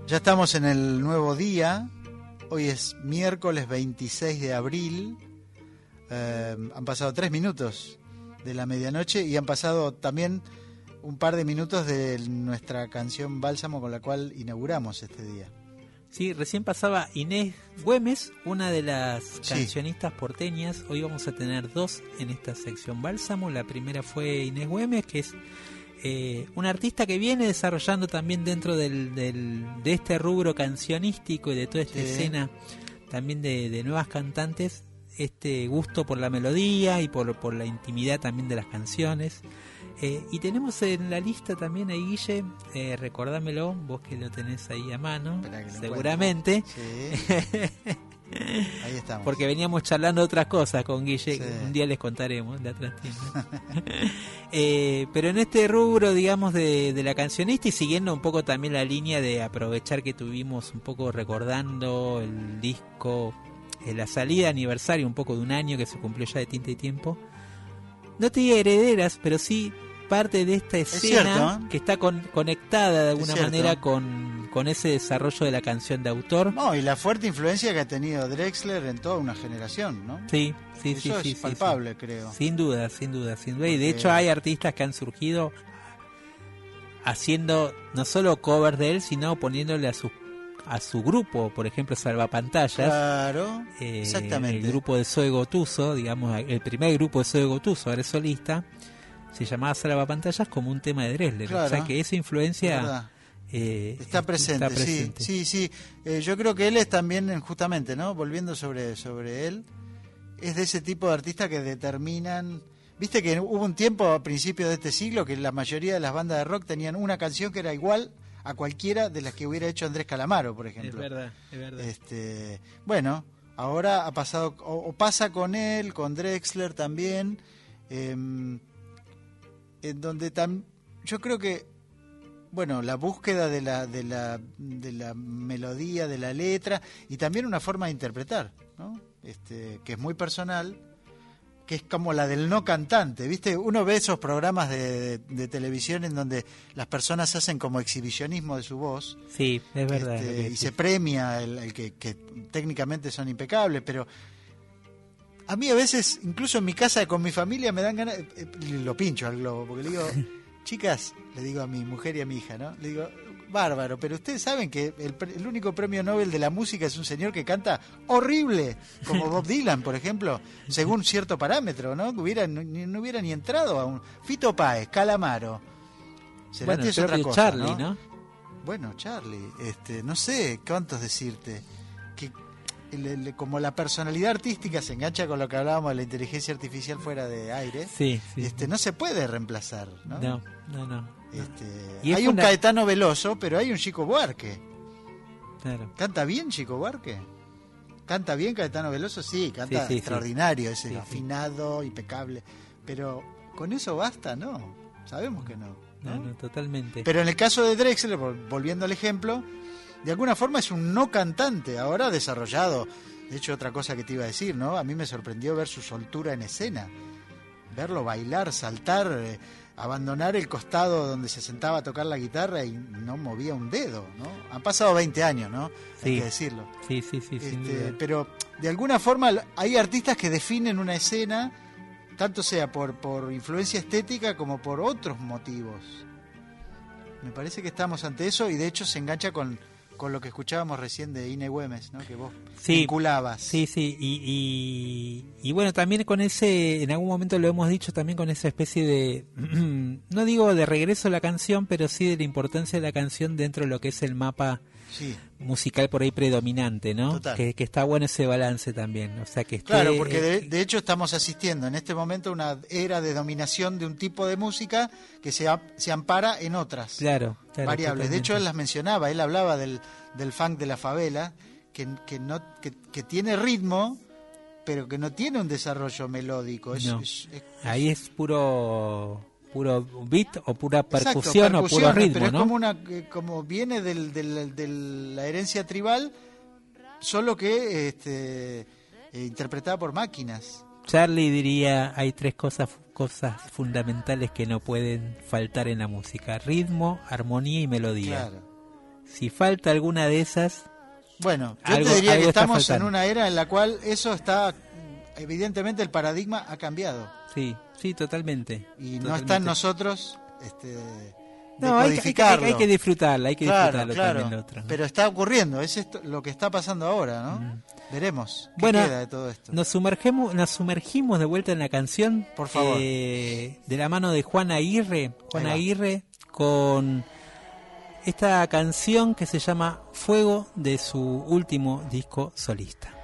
Ya estamos en el nuevo día. Hoy es miércoles 26 de abril han pasado tres minutos de la medianoche y han pasado también un par de minutos de nuestra canción Bálsamo con la cual inauguramos este día. Sí, recién pasaba Inés Güemes, una de las cancionistas porteñas. Hoy vamos a tener dos en esta sección Bálsamo. La primera fue Inés Güemes, que es eh, una artista que viene desarrollando también dentro del, de este rubro cancionístico y de toda esta escena también de, de nuevas cantantes este gusto por la melodía y por, por la intimidad también de las canciones. Eh, y tenemos en la lista también a Guille, eh, recordámelo, vos que lo tenés ahí a mano, seguramente. Ahí estamos. Porque veníamos charlando otras cosas con Guille, un día les contaremos la eh, pero en este rubro, digamos, de, de, la cancionista y siguiendo un poco también la línea de aprovechar que tuvimos un poco recordando el disco, eh, la salida aniversario un poco de un año que se cumplió ya de tinta y tiempo. No te digo herederas, pero sí parte de esta escena que está conectada de alguna manera con, con, ese desarrollo de la canción de autor. No, y la fuerte influencia que ha tenido Drexler en toda una generación, ¿no? Sí, sí, Eso sí. Es palpable, creo. Sin duda, sin duda, sin duda. Y de hecho hay artistas que han surgido haciendo no solo covers de él, sino poniéndole a su a su grupo, por ejemplo, Salvapantallas. Claro, eh, exactamente. El grupo de Zoe Gotuso, digamos, el primer grupo de Zoe Gotuso, ahora es solista se llamaba Salvapantallas como un tema de Dresler. o sea que esa influencia eh, está, presente, Sí, sí, sí. Eh, yo creo que él es también, justamente, ¿no? Volviendo sobre, sobre él, es de ese tipo de artistas que determinan. Viste que hubo un tiempo a principios de este siglo que la mayoría de las bandas de rock tenían una canción que era igual a cualquiera de las que hubiera hecho Andrés Calamaro, por ejemplo. Es verdad, es verdad. Este, bueno, ahora ha pasado, o, pasa con él, con Drexler también. Eh, en donde tam, yo creo que bueno, la búsqueda de la, de la, de la melodía, de la letra y también una forma de interpretar, ¿no? Este, que es muy personal, que es como la del no cantante, ¿viste? Uno ve esos programas de, de, televisión en donde las personas hacen como exhibicionismo de su voz. Sí, es verdad. Este, y se premia el, que, que técnicamente son impecables, pero a mí a veces, incluso en mi casa con mi familia, me dan ganas, eh, eh, lo pincho al globo, porque le digo, chicas, le digo a mi mujer y a mi hija, ¿no? Le digo, bárbaro, pero ustedes saben que el, único premio Nobel de la música es un señor que canta horrible, como Bob Dylan, por ejemplo, según cierto parámetro, ¿no? Que hubiera, no, hubiera ni entrado a un... Fito Páez, Calamaro. bueno, es otra cosa, Charlie, ¿no? Bueno, Charlie, este, no sé cuántos decirte como la personalidad artística se engancha con lo que hablábamos de la inteligencia artificial fuera de aire, este, no se puede reemplazar. No, no, no. Este, hay un Caetano Veloso, pero hay un Chico Buarque. ¿Canta bien Chico Buarque? ¿Canta bien Caetano Veloso? Sí, canta extraordinario, es afinado, impecable. Pero con eso basta, ¿no? Sabemos que no. No, no, totalmente. Pero en el caso de Drexler, volviendo al ejemplo, de alguna forma es un no cantante, ahora desarrollado. De hecho, otra cosa que te iba a decir, ¿no? A mí me sorprendió ver su soltura en escena, verlo bailar, saltar, eh, abandonar el costado donde se sentaba a tocar la guitarra y no movía un dedo, ¿no? Han pasado 20 años, ¿no? Sí. Hay que decirlo. Sí, sí, sí. Este, pero de alguna forma hay artistas que definen una escena, tanto sea por, por influencia estética como por otros motivos. Me parece que estamos ante eso y de hecho se engancha con con lo que escuchábamos recién de Ine Güemes, ¿no? que vos vinculabas. Sí, sí, y, y, bueno, también con ese, en algún momento lo hemos dicho, también con esa especie de, no digo de regreso a la canción, pero sí de la importancia de la canción dentro de lo que es el mapa musical por ahí predominante, ¿no? Que, está bueno ese balance también, o sea que Claro, porque de, hecho estamos asistiendo en este momento a una era de dominación de un tipo de música que se, se ampara en otras claro, variables. De hecho él las mencionaba, él hablaba del, del funk de la favela, que, que no, que, tiene ritmo, pero que no tiene un desarrollo melódico. Ahí es puro puro beat o pura percusión, o puro ritmo, pero es como una como viene del, de la herencia tribal, solo que este, eh, interpretada por máquinas. Charlie diría hay tres cosas cosas fundamentales que no pueden faltar en la música: ritmo, armonía y melodía. Si falta alguna de esas, bueno, yo te diría que estamos en una era en la cual eso está evidentemente el paradigma ha cambiado. Sí, sí, totalmente. Y no está en nosotros este, no, hay, hay, hay, que disfrutarla, hay que disfrutarlo también otro. Pero está ocurriendo, es esto, lo que está pasando ahora, ¿no? Mm. Veremos qué queda de todo esto. Nos sumergimos, nos sumergimos de vuelta en la canción. Por favor. Eh, de la mano de Juan Aguirre. Juan Aguirre con esta canción que se llama Fuego de su último disco solista.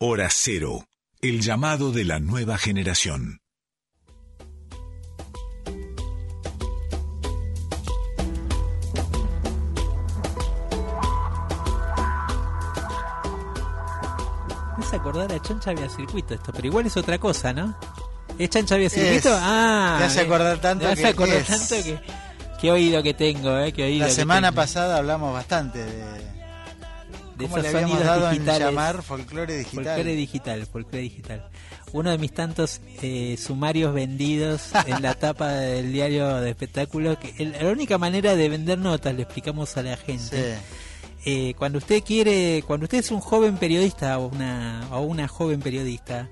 Hora Cero, el llamado de la nueva generación. Me hace acordar a Chancha Vía Circuito esto, pero igual es otra cosa, ¿no? ¿Es Chancha Vía Circuito? Es. Ah, Te hace acordar tanto Me hace que acordar es. tanto que... Qué oído que tengo, ¿eh? Qué oído La que semana tengo. pasada hablamos bastante de, de cómo esos le sonidos dado digitales. en llamar folclore digital. Folclore digital, folclore digital. Uno de mis tantos eh, sumarios vendidos en la tapa del diario de espectáculos. Que el- la única manera de vender notas, le explicamos a la gente. Sí. Eh, cuando usted quiere, cuando usted es un joven periodista o una, o una joven periodista,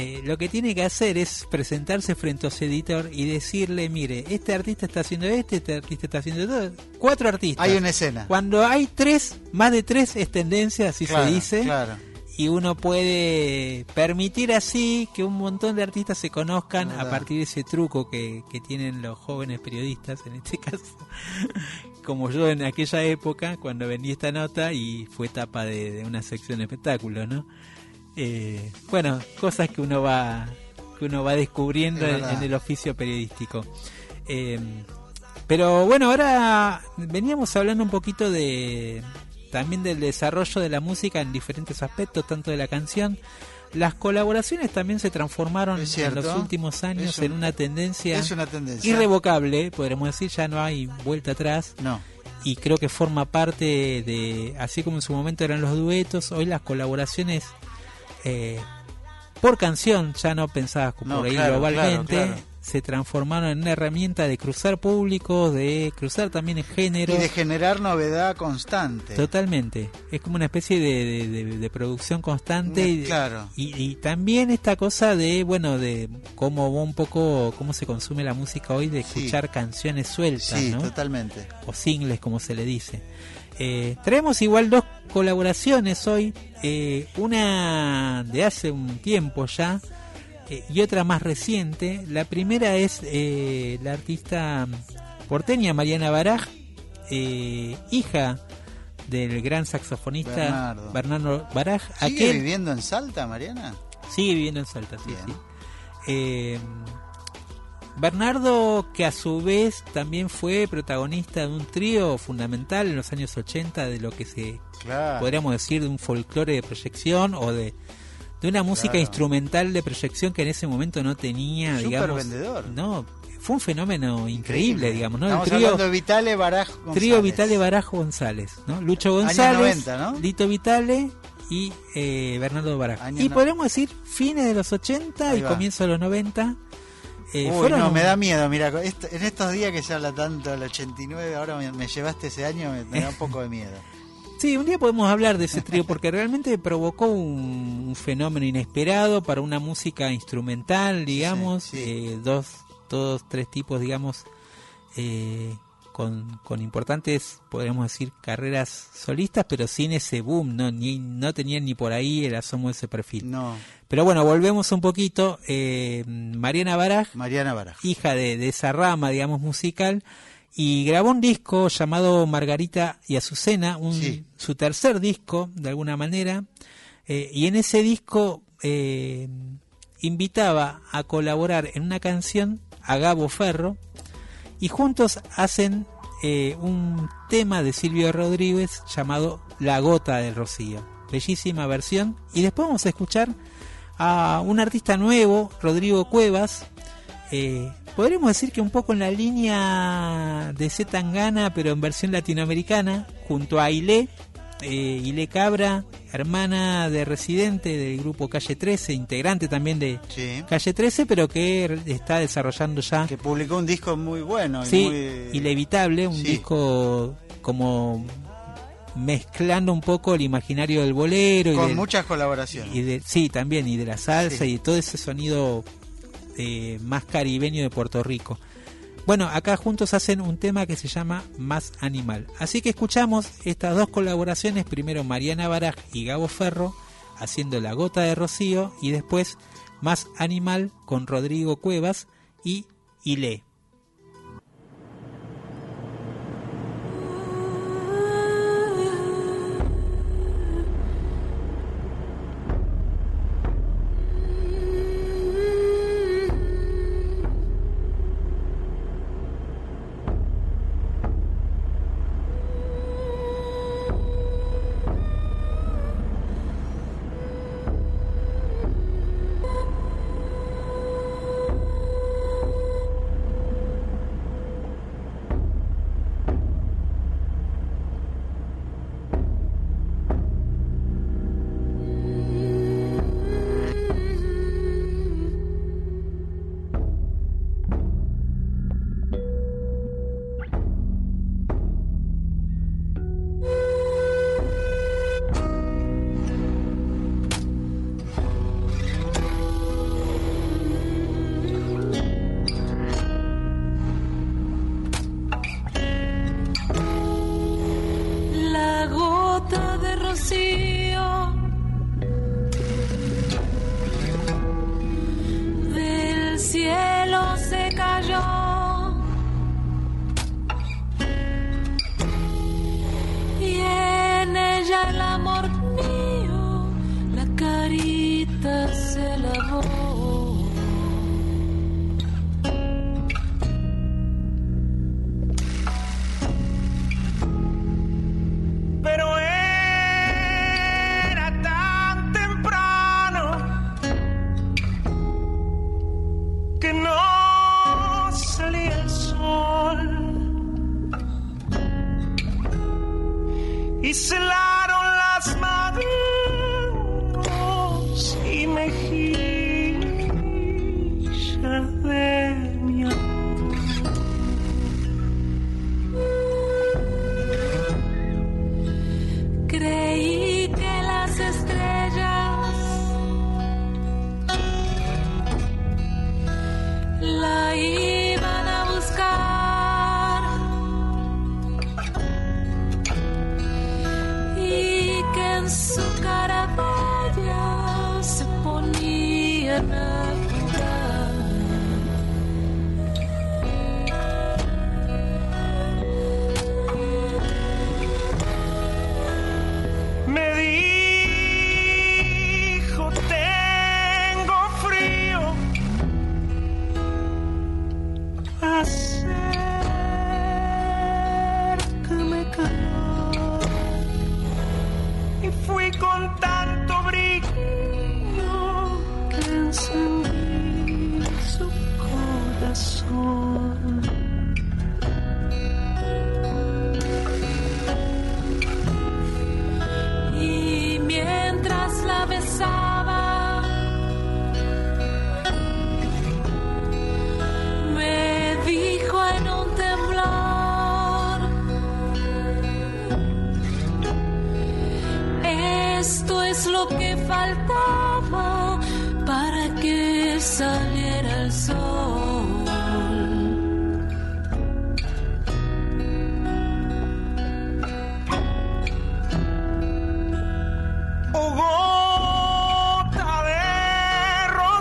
eh, lo que tiene que hacer es presentarse frente a su editor y decirle, mire, este artista está haciendo este, este artista está haciendo todo. Cuatro artistas. Hay una escena. Cuando hay tres, más de tres es tendencia, así Claro, se dice. Claro. Y uno puede permitir así que un montón de artistas se conozcan a partir de ese truco que, que tienen los jóvenes periodistas, en este caso, como yo en aquella época, cuando vendí esta nota y fue tapa de, de una sección de espectáculos, ¿no? Eh, bueno, cosas que uno va que uno va descubriendo Es en, el oficio periodístico. Eh, pero bueno, ahora veníamos hablando un poquito de también del desarrollo de la música en diferentes aspectos, tanto de la canción. Las colaboraciones también se transformaron en los últimos años un- en una tendencia Es una tendencia. irrevocable, podremos decir, ya no hay vuelta atrás. No. y creo que forma parte de, así como en su momento eran los duetos, hoy las colaboraciones eh, por canción, ya no pensadas como por ahí globalmente, se transformaron en una herramienta de cruzar públicos, de cruzar también en género. Y de generar novedad constante. Totalmente. Es como una especie de, producción constante. Y, claro. Y, también esta cosa de, bueno, de cómo un poco, cómo se consume la música hoy, de escuchar canciones sueltas, sí, ¿no? totalmente. O singles, como se le dice. Eh, traemos igual dos colaboraciones hoy, eh, una de hace un tiempo ya eh, y otra más reciente. La primera es la artista porteña Mariana Baraj, hija del gran saxofonista Bernardo, Baraj. ¿Sigue viviendo en Salta, Mariana? Sigue viviendo en Salta, sí, sí. Bernardo, que a su vez también fue protagonista de un trío fundamental en los años 80 de lo que se podríamos decir de un folclore de proyección o de, de una música instrumental de proyección que en ese momento no tenía, digamos, vendedor. no, fue un fenómeno increíble, digamos, ¿no? Estamos el trío de Vitale Baraj González. Trío Vitale Baraj González, ¿no? Lucho González, Lito Vitale y eh, Bernardo Baraj. y podemos decir fines de los 80 y comienzo de los 90 eh, Uy, no, me da miedo. Mira, en estos días que se habla tanto del 89, ahora me, llevaste ese año, me, da un poco de miedo. Sí, un día podemos hablar de ese trío porque realmente provocó un, fenómeno inesperado para una música instrumental, digamos, Eh, dos, todos tres tipos, digamos, eh, con, con, importantes, podríamos decir, carreras solistas, pero sin ese boom, no, ni, no tenían ni por ahí el asomo de ese perfil. No. Pero bueno, volvemos un poquito. Eh, Mariana Baraj, Mariana Baraj, hija de, esa rama, digamos, musical, y grabó un disco llamado Margarita y Azucena, un, su tercer disco, de alguna manera, eh, y en ese disco eh, invitaba a colaborar en una canción a Gabo Ferro, y juntos hacen un tema de Silvio Rodríguez llamado La Gota del Rocío. Bellísima versión, y después vamos a escuchar a un artista nuevo, Rodrigo Cuevas. Eh, podríamos decir que un poco en la línea de Z Tangana, pero en versión latinoamericana, junto a Ile, eh, Ile Cabra, hermana de residente del grupo Calle 13, integrante también de Calle 13, pero que está desarrollando ya. Que publicó un disco muy bueno. Sí, Inevitable, un disco como mezclando un poco el imaginario del bolero. Con y muchas colaboraciones. Y de, sí, también, y de la salsa y todo ese sonido eh, más caribeño de Puerto Rico. Bueno, acá juntos hacen un tema que se llama Más Animal. Así que escuchamos estas dos colaboraciones, primero Mariana Baraj y Gabo Ferro haciendo La Gota de Rocío y después Más Animal con Rodrigo Cuevas y Ile.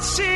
see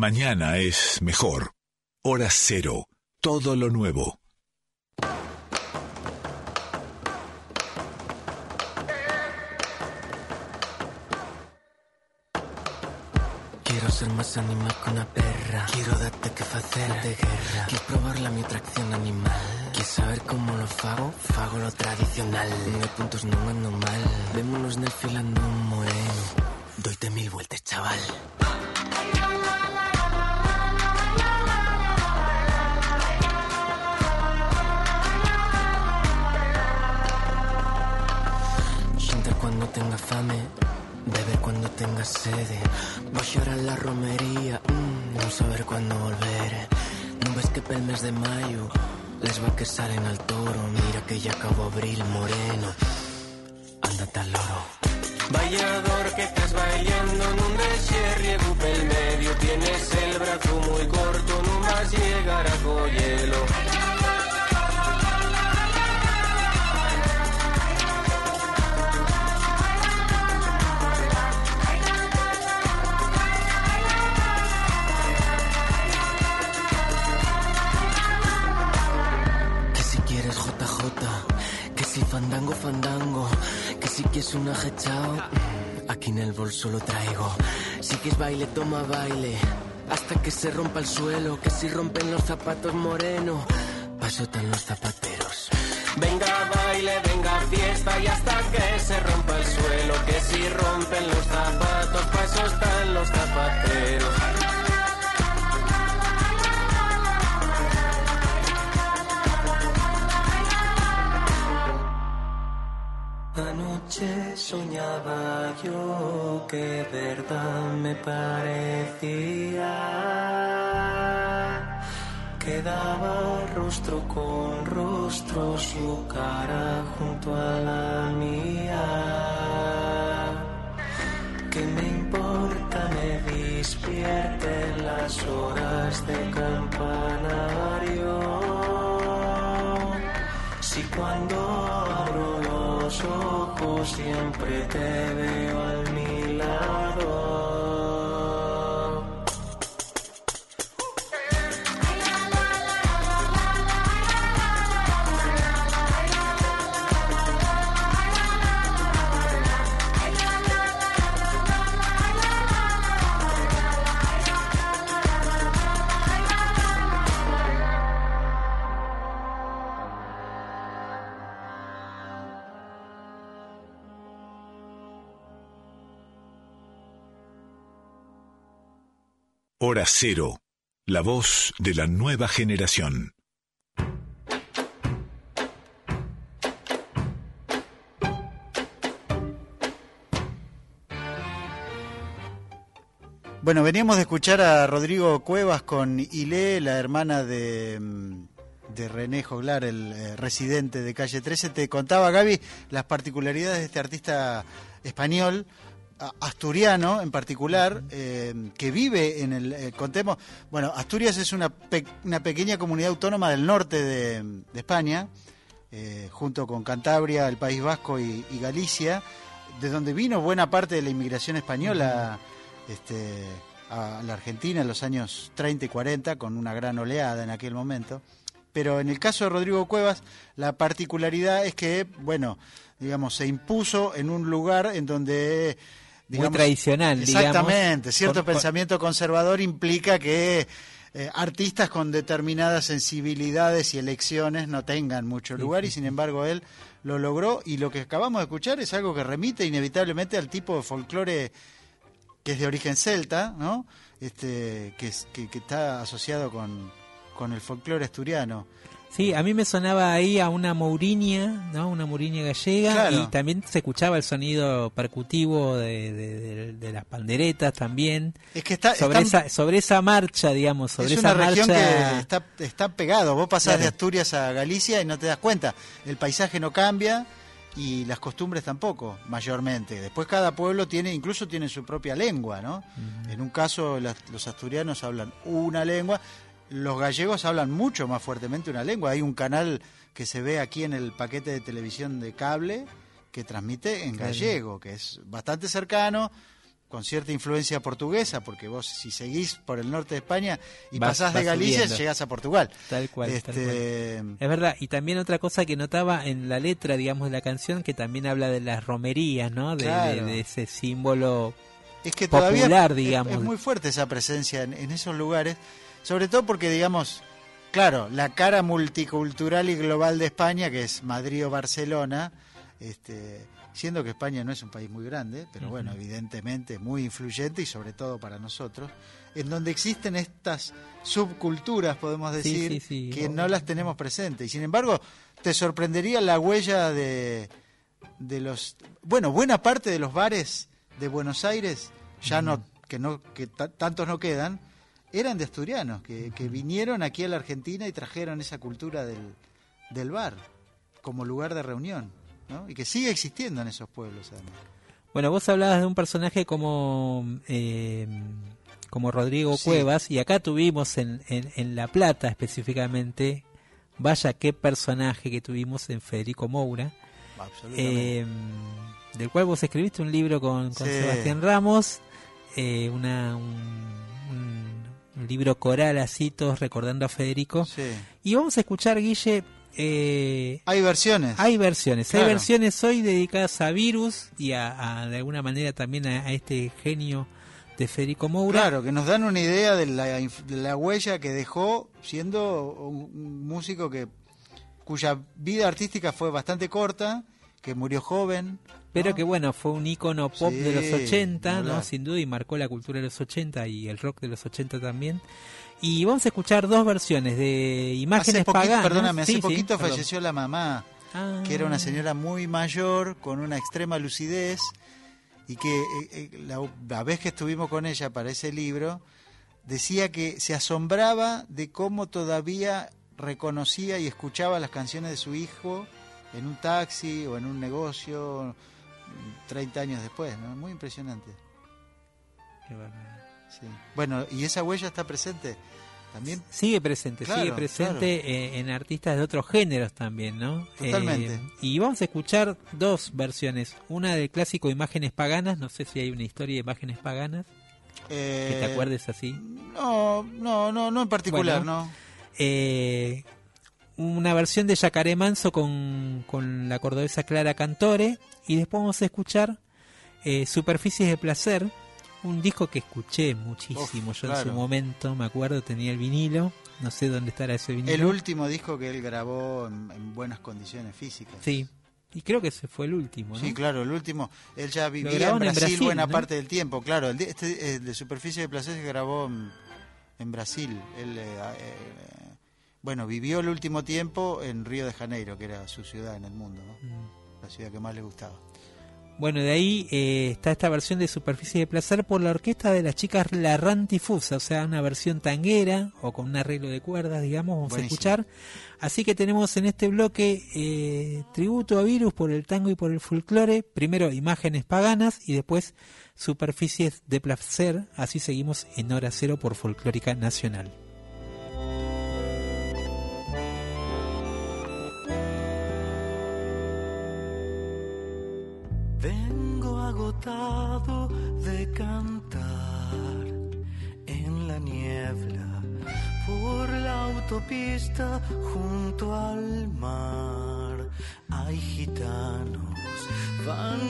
Mañana es mejor. Hora cero. Todo lo nuevo. Quiero ser más animal que una perra. Quiero darte que facer de guerra. Quiero probar la mi atracción animal. Quiero saber cómo lo fago? Fago lo tradicional. No puntos no mal. Vémonos en el filandón, ya acabó abril, aquí en el bolso lo traigo. Si quieres baile, toma baile. Hasta que se rompa el suelo, que si rompen los zapatos moreno, pasotan los zapateros. Venga baile, venga fiesta y hasta que se rompa el suelo, que si rompen los zapatos, pa' eso están los zapateros. Anoche soñaba yo que verdad me parecía que daba rostro con rostro su cara junto a la mía. Que me importa me despierten las horas de campanario? Si cuando abro los ojos siempre te veo a mi lado. Hora Cero, la voz de la nueva generación. Bueno, veníamos de escuchar a Rodrigo Cuevas con Ile, la hermana de, mm, de René Joglar, el eh, residente de Calle 13. Te contaba, Gaby, las particularidades de este artista español, asturiano en particular, eh, que vive en el... eh, contemos, bueno, Asturias es una, pe- una pequeña comunidad autónoma del norte de, de España, eh, junto con Cantabria, el País Vasco y, y Galicia, de donde vino buena parte de la inmigración española este, a la Argentina en los años 30 y 40, con una gran oleada en aquel momento. Pero en el caso de Rodrigo Cuevas, la particularidad es que, bueno, digamos, se impuso en un lugar en donde... digamos, tradicional, digamos. Exactamente, cierto pensamiento conservador implica que eh, artistas con determinadas sensibilidades y elecciones no tengan mucho lugar y sin embargo él lo logró y lo que acabamos de escuchar es algo que remite inevitablemente al tipo de folclore que es de origen celta, ¿no? Este, que, que, que está asociado con, con el folclore asturiano. Sí, a mí me sonaba ahí a una mouriña, ¿no? Una mouriña gallega Claro. y también se escuchaba el sonido percutivo de, de- de- de las panderetas también. Es que está, sobre están- esa sobre esa marcha, digamos, sobre es esa una región marcha que está, está pegado. Vos pasás Claro. de Asturias a Galicia y no te das cuenta. El paisaje no cambia y las costumbres tampoco, mayormente. Después cada pueblo tiene, incluso tiene su propia lengua, ¿no? En un caso las- los asturianos hablan una lengua, los gallegos hablan mucho más fuertemente una lengua. Hay un canal que se ve aquí en el paquete de televisión de cable que transmite en gallego, que es bastante cercano, con cierta influencia portuguesa, porque vos si seguís por el norte de España y Vas- pasás de Galicia, subiendo. llegás a Portugal. Tal cual, tal Este, Es verdad, y también otra cosa que notaba en la letra, digamos, de la canción, que también habla de las romerías, ¿no? De, Claro. de- de ese símbolo es que todavía es- digamos. es, muy fuerte esa presencia en, en esos lugares, sobre todo porque, digamos, claro, la cara multicultural y global de España, que es Madrid o Barcelona, este, siendo que España no es un país muy grande, pero bueno, evidentemente muy influyente y sobre todo para nosotros, en donde existen estas subculturas, podemos decir, sí, sí. que no las tenemos presentes. Y sin embargo, te sorprendería la huella de, de los bueno buena parte de los bares de Buenos Aires ya no que no que ta- tantos no quedan eran de asturianos que, que vinieron aquí a la Argentina y trajeron esa cultura del, del bar como lugar de reunión ¿no? y que sigue existiendo en esos pueblos además Bueno, vos hablabas de un personaje como eh, como Rodrigo Sí. Cuevas y acá tuvimos en, en, en La Plata específicamente, vaya qué personaje que tuvimos en Federico Moura, eh, del cual vos escribiste un libro con, con Sí. Sebastián Ramos, eh, una, un, un- libro coral así, todos recordando a Federico. Sí. Y vamos a escuchar, Guille, eh, Hay versiones. hay versiones. Claro. Hay versiones hoy dedicadas a Virus y a, a, de alguna manera también a, a este genio de Federico Moura. Claro, que nos dan una idea de la, de la huella que dejó siendo un, un músico que cuya vida artística fue bastante corta, que murió joven. Pero ¿no? que bueno, fue un icono pop Sí, de los 80, ni ¿no? Sin duda, y marcó la cultura de los 80 y el rock de los 80 también. Y vamos a escuchar dos versiones de imágenes hace poquito, paganas. perdóname, hace Sí, sí, poquito perdón. falleció la mamá, Ah. que era una señora muy mayor, con una extrema lucidez, y que eh, eh, la, la vez que estuvimos con ella para ese libro, decía que se asombraba de cómo todavía reconocía y escuchaba las canciones de su hijo en un taxi o en un negocio 30 años después, ¿no? Muy impresionante. Qué bárbaro. Sí. Bueno, y esa huella está presente también. Sigue presente, Claro, sigue presente en artistas de otros géneros también, ¿no? Totalmente. Eh, y vamos a escuchar dos versiones. Una del clásico Imágenes Paganas, no sé si hay una historia de Imágenes Paganas, que te Eh, acuerdes así. No, no, no, no en particular, Bueno. no. Eh, una versión de Yacaré Manso con, con la cordobesa Clara Cantore. Y después vamos a escuchar eh, Superficies de Placer, un disco que escuché muchísimo. Uf, Yo en su momento, me acuerdo, tenía el vinilo. No sé dónde estará ese vinilo. El último disco que él grabó en, en buenas condiciones físicas. Sí, y creo que ese fue el último, ¿no? Sí, claro, el último. Él ya vivía en en Brasil, Brasil, buena ¿no? parte del tiempo, claro. El de, este, el de Superficie de Placer se grabó en, en Brasil. Él, eh, eh, bueno, vivió el último tiempo en Río de Janeiro, que era su ciudad en el mundo, ¿no? Mm. la ciudad que más le gustaba. Bueno, de ahí eh, está esta versión de Superficie de Placer por la orquesta de las chicas La Rantifusa, o sea, una versión tanguera o con un arreglo de cuerdas, digamos, vamos Buenísimo. a escuchar. Así que tenemos en este bloque eh, tributo a Virus por el tango y por el folclore, primero imágenes paganas y después Superficies de Placer, así seguimos en hora cero por Folclórica Nacional. Vengo agotado de cantar en la niebla por la autopista junto al mar. Hay gitanos, van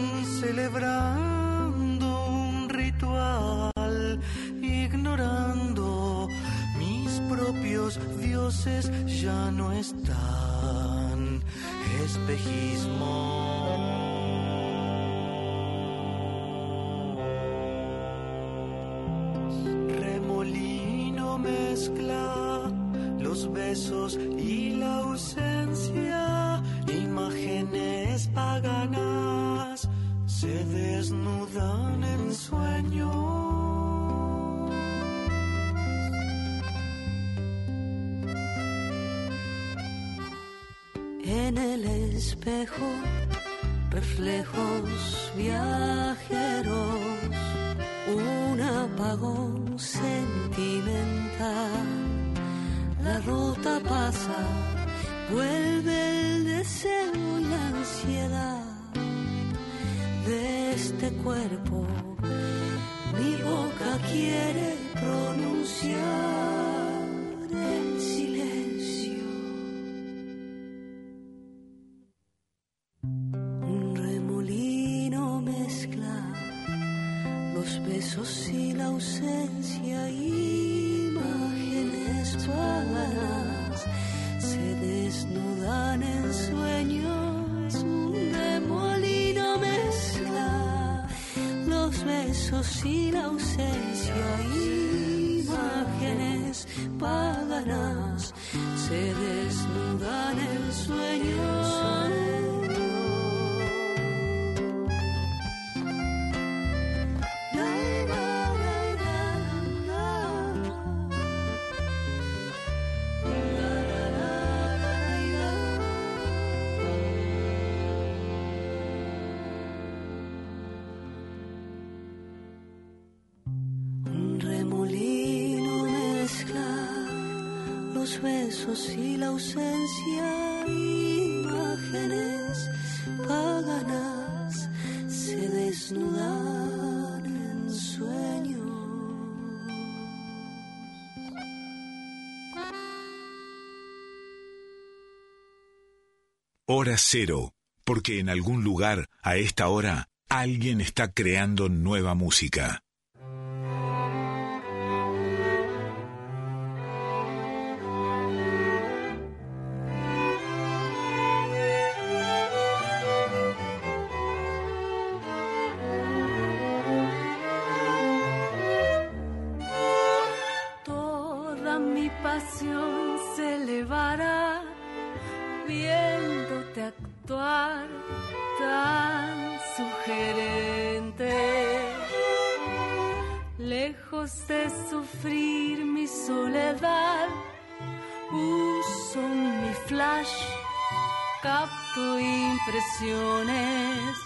celebrando un ritual, ignorando mis propios dioses ya no están. Espejismo. En el espejo, reflejos viajeros, un apagón sentimental. La ruta pasa, vuelve el deseo y la ansiedad de este cuerpo. Mi boca quiere pronunciar la ausencia, besos y la ausencia, imágenes paganas se desnudan en sueños. Hora cero, porque en algún lugar, a esta hora, alguien está creando nueva música. Flash, capto impresiones.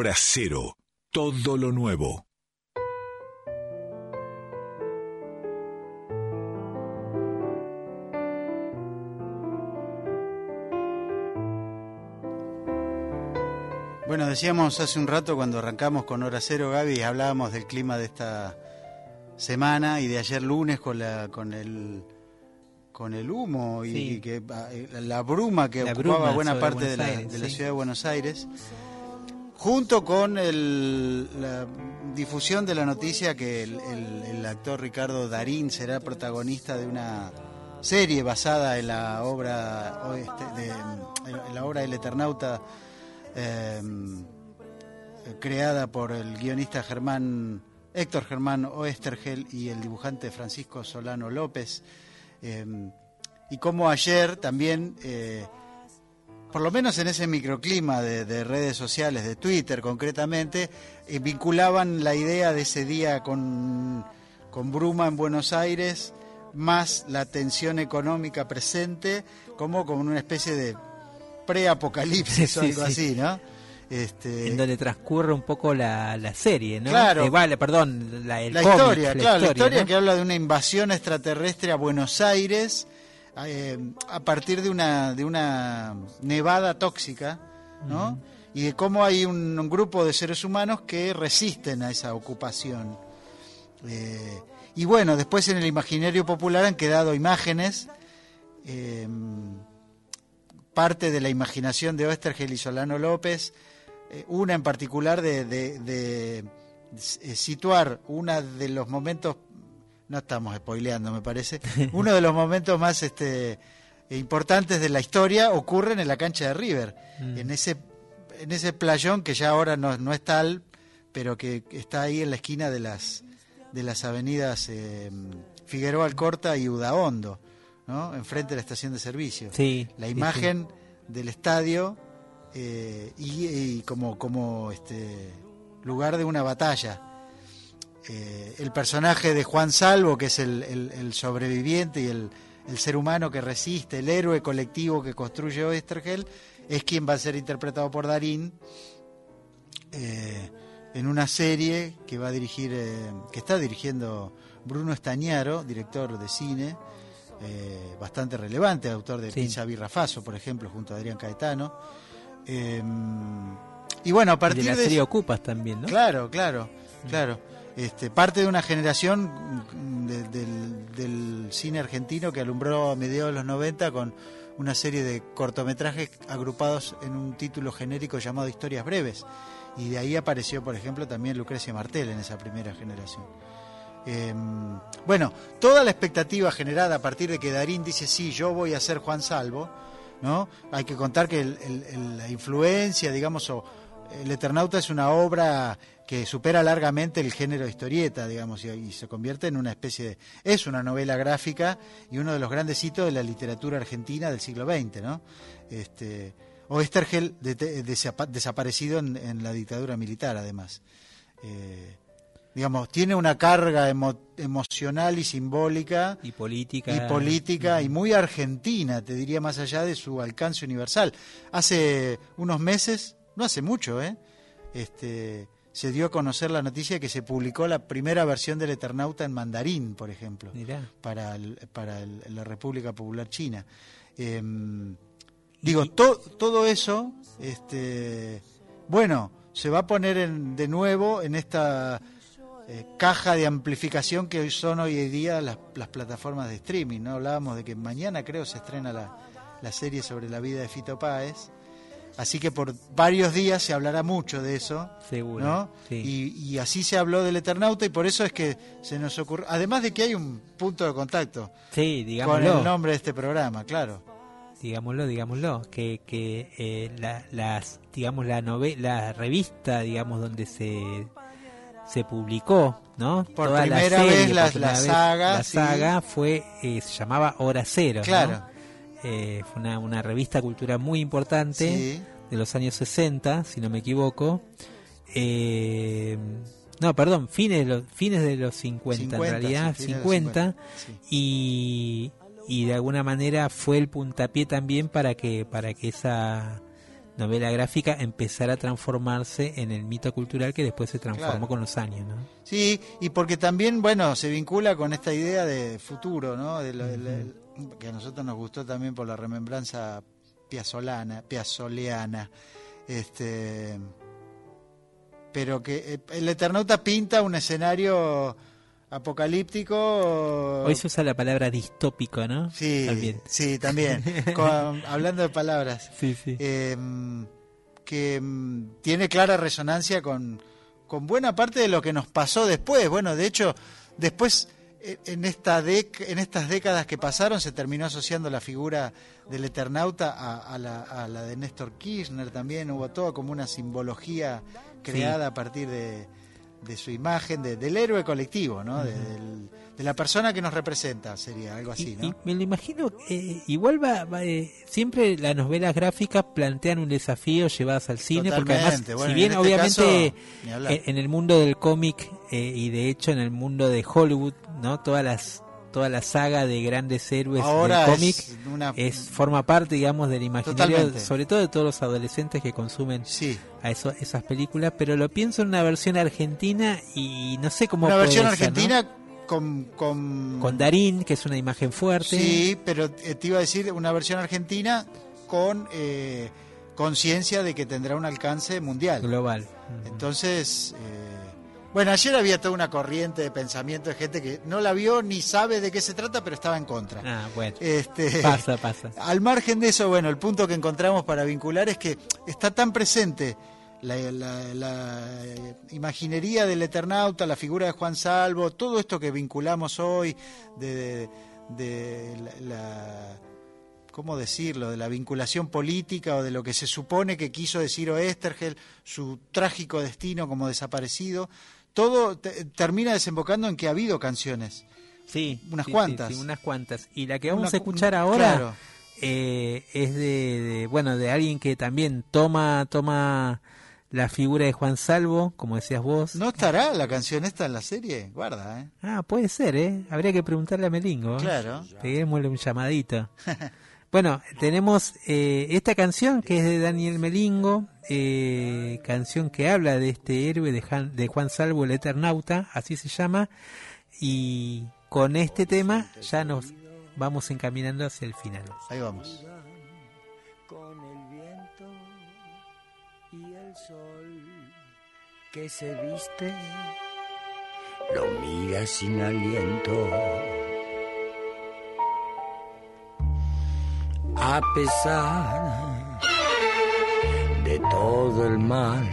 Hora cero, todo lo nuevo. Bueno, decíamos hace un rato cuando arrancamos con Hora Cero, Gaby, hablábamos del clima de esta semana y de ayer lunes con la con el con el humo y, Sí. que ah, la bruma que La ocupaba bruma buena parte de la, Aires, de la sí. ciudad de Buenos Aires, junto con el- la difusión de la noticia que el, actor Ricardo Darín será protagonista de una serie basada en la obra de, en la obra El Eternauta eh, creada por el guionista Germán Héctor Germán Oestergel y el dibujante Francisco Solano López. Eh, y como ayer también eh, por lo menos en ese microclima de, de redes sociales, de Twitter concretamente, eh, vinculaban la idea de ese día con, con Bruma en Buenos Aires, más la tensión económica presente, como con una especie de preapocalipsis o algo sí. así, ¿no? Este, en donde transcurre un poco la, la serie, ¿no? Claro. Eh, vale, perdón, la, el la cómic, historia, claro, la historia ¿no? que habla de una invasión extraterrestre a Buenos Aires eh, a partir de una de una nevada tóxica, ¿no? Y de cómo hay un, un grupo de seres humanos que resisten a esa ocupación. Eh, y bueno, después en el imaginario popular han quedado imágenes, eh, parte de la imaginación de Oestergel y Solano López, eh, una en particular de, de- de, situar uno de los momentos, no estamos spoileando me parece, uno de los momentos más este, importantes de la historia ocurren en la cancha de River, Mm. en ese en ese playón que ya ahora no, no es tal, pero que está ahí en la esquina de las de las avenidas eh, Figueroa Alcorta y Udaondo, ¿no? enfrente de la estación de servicio. Sí, La sí, imagen del estadio eh, y, y como, como este lugar de una batalla. Eh, el personaje de Juan Salvo, que es el, el- el sobreviviente y el, el ser humano que resiste, el héroe colectivo que construye Oestergel, es quien va a ser interpretado por Darín eh, en una serie que va a dirigir, eh, que está dirigiendo Bruno Estañaro, director de cine, eh, bastante relevante, autor de Sí. Pizza Birra Faso, por ejemplo, junto a Adrián Caetano. Eh, y bueno, a Y partir de la de serie eso- Ocupas también, ¿no? Claro, claro, claro. Este, parte de una generación de- del, cine argentino que alumbró a mediados de los 90 con una serie de cortometrajes agrupados en un título genérico llamado Historias Breves. Y de ahí apareció, por ejemplo, también Lucrecia Martel en esa primera generación. Eh, bueno, toda la expectativa generada a partir de que Darín dice, sí, yo voy a ser Juan Salvo, ¿no? Hay que contar que la influencia, digamos, o El Eternauta es una obra que supera largamente el género historieta, digamos, y, y se convierte en una especie de... Es una novela gráfica y uno de los grandes hitos de la literatura argentina del siglo XX, ¿no? Este, Oestergel de- de- desapa- desaparecido en, en la dictadura militar, además. Eh, digamos, tiene una carga emo- emocional y simbólica Y política. y política y muy argentina, te diría más allá de su alcance universal. Hace unos meses, no hace mucho, ¿eh? este, se dio a conocer la noticia de que se publicó la primera versión del Eternauta en mandarín, por ejemplo, Mirá. para, el- para el- la República Popular China. Em, digo, to- todo eso, este, bueno, se va a poner en- de nuevo en esta eh, caja de amplificación que hoy son hoy en día las, las plataformas de streaming. ¿no? Hablábamos de que mañana creo se estrena la, la serie sobre la vida de Fito Páez. Así que por varios días se hablará mucho de eso. Seguro, ¿no? sí. Y, y así se habló del Eternauta y por eso es que se nos ocurrió. Además de que hay un punto de contacto Sí, con digámoslo. el nombre de este programa, claro. digámoslo, digámoslo, que, que eh, la, las, digamos, la novela, la revista, digamos, donde se, se publicó, ¿no? Por Toda la primera serie, vez la- la vez, saga, la sí. saga fue, eh, se llamaba Hora Cero, ¿no? Eh, fue una, una revista cultural muy importante Sí. de los años 60, si no me equivoco. Eh, no, perdón, fines de los, fines de los 50, 50, en realidad, sí, fines de los 50, 50, sí. y, y de alguna manera fue el puntapié también para que, para que esa novela gráfica empezara a transformarse en el mito cultural que después se transformó Claro. con los años, ¿no? Sí, y porque también, bueno, se vincula con esta idea de futuro, ¿no? De lo- del- el- que a nosotros nos gustó también por la remembranza piazzolana, piazzoleana. Este, pero que eh, el Eternauta pinta un escenario apocalíptico. Hoy se usa la palabra distópico, ¿no? Sí, También. sí, también. Con- hablando de palabras. Sí, sí. eh, que mm, tiene clara resonancia con, con buena parte de lo que nos pasó después. Bueno, de hecho, después en, esta dec- en estas décadas que pasaron se terminó asociando la figura del Eternauta a, a la, a la de Néstor Kirchner también. Hubo todo como una simbología creada a partir de, de su imagen, de- del héroe colectivo, ¿no? De, del- de la persona que nos representa, sería algo así, Y- y ¿no? me lo imagino, eh, igual va, va, eh, siempre las novelas gráficas plantean un desafío llevadas al cine, porque además. Bueno, si en bien este obviamente caso, en el mundo del cómic eh, y de hecho en el mundo de Hollywood, no todas las toda la saga de grandes héroes Ahora del cómic es una- es forma parte, digamos, del imaginario, Totalmente. sobre todo de todos los adolescentes que consumen Sí. a eso, esas películas, pero lo pienso en una versión argentina y no sé cómo Una versión ser, ¿no? argentina con, con... con Darín, que es una imagen fuerte. Sí, pero eh, te iba a decir una versión argentina con eh, conciencia de que tendrá un alcance mundial. global. Entonces, eh, bueno, ayer había toda una corriente de pensamiento de gente que no la vio ni sabe de qué se trata, pero estaba en contra. Ah, bueno. Este, Pasa, pasa. Al margen de eso, bueno, el punto que encontramos para vincular es que está tan presente la, la- la, eh, imaginería del Eternauta, la figura de Juan Salvo, todo esto que vinculamos hoy de, de- de la- ¿cómo decirlo?, de la vinculación política o de lo que se supone que quiso decir Oestergel, su trágico destino como desaparecido, todo te- termina desembocando en que ha habido canciones. Sí, Unas sí, cuantas. sí, sí, unas cuantas. Y la que vamos Una- a escuchar ahora claro. eh, es de, de, bueno, de alguien que también toma toma la figura de Juan Salvo, como decías vos. ¿No estará la canción esta en la serie? Guarda, ¿eh? Ah, puede ser, ¿eh? Habría que preguntarle a Melingo. ¿eh? Claro. Peguémosle un llamadito. bueno, tenemos eh, esta canción que es de Daniel Melingo, eh, canción que habla de este héroe de, Jan- de Juan Salvo, el Eternauta, así se llama, y con este tema ya nos vamos encaminando hacia el final. Ahí vamos. con el viento y el sol que se viste lo mira sin aliento a pesar de todo el mal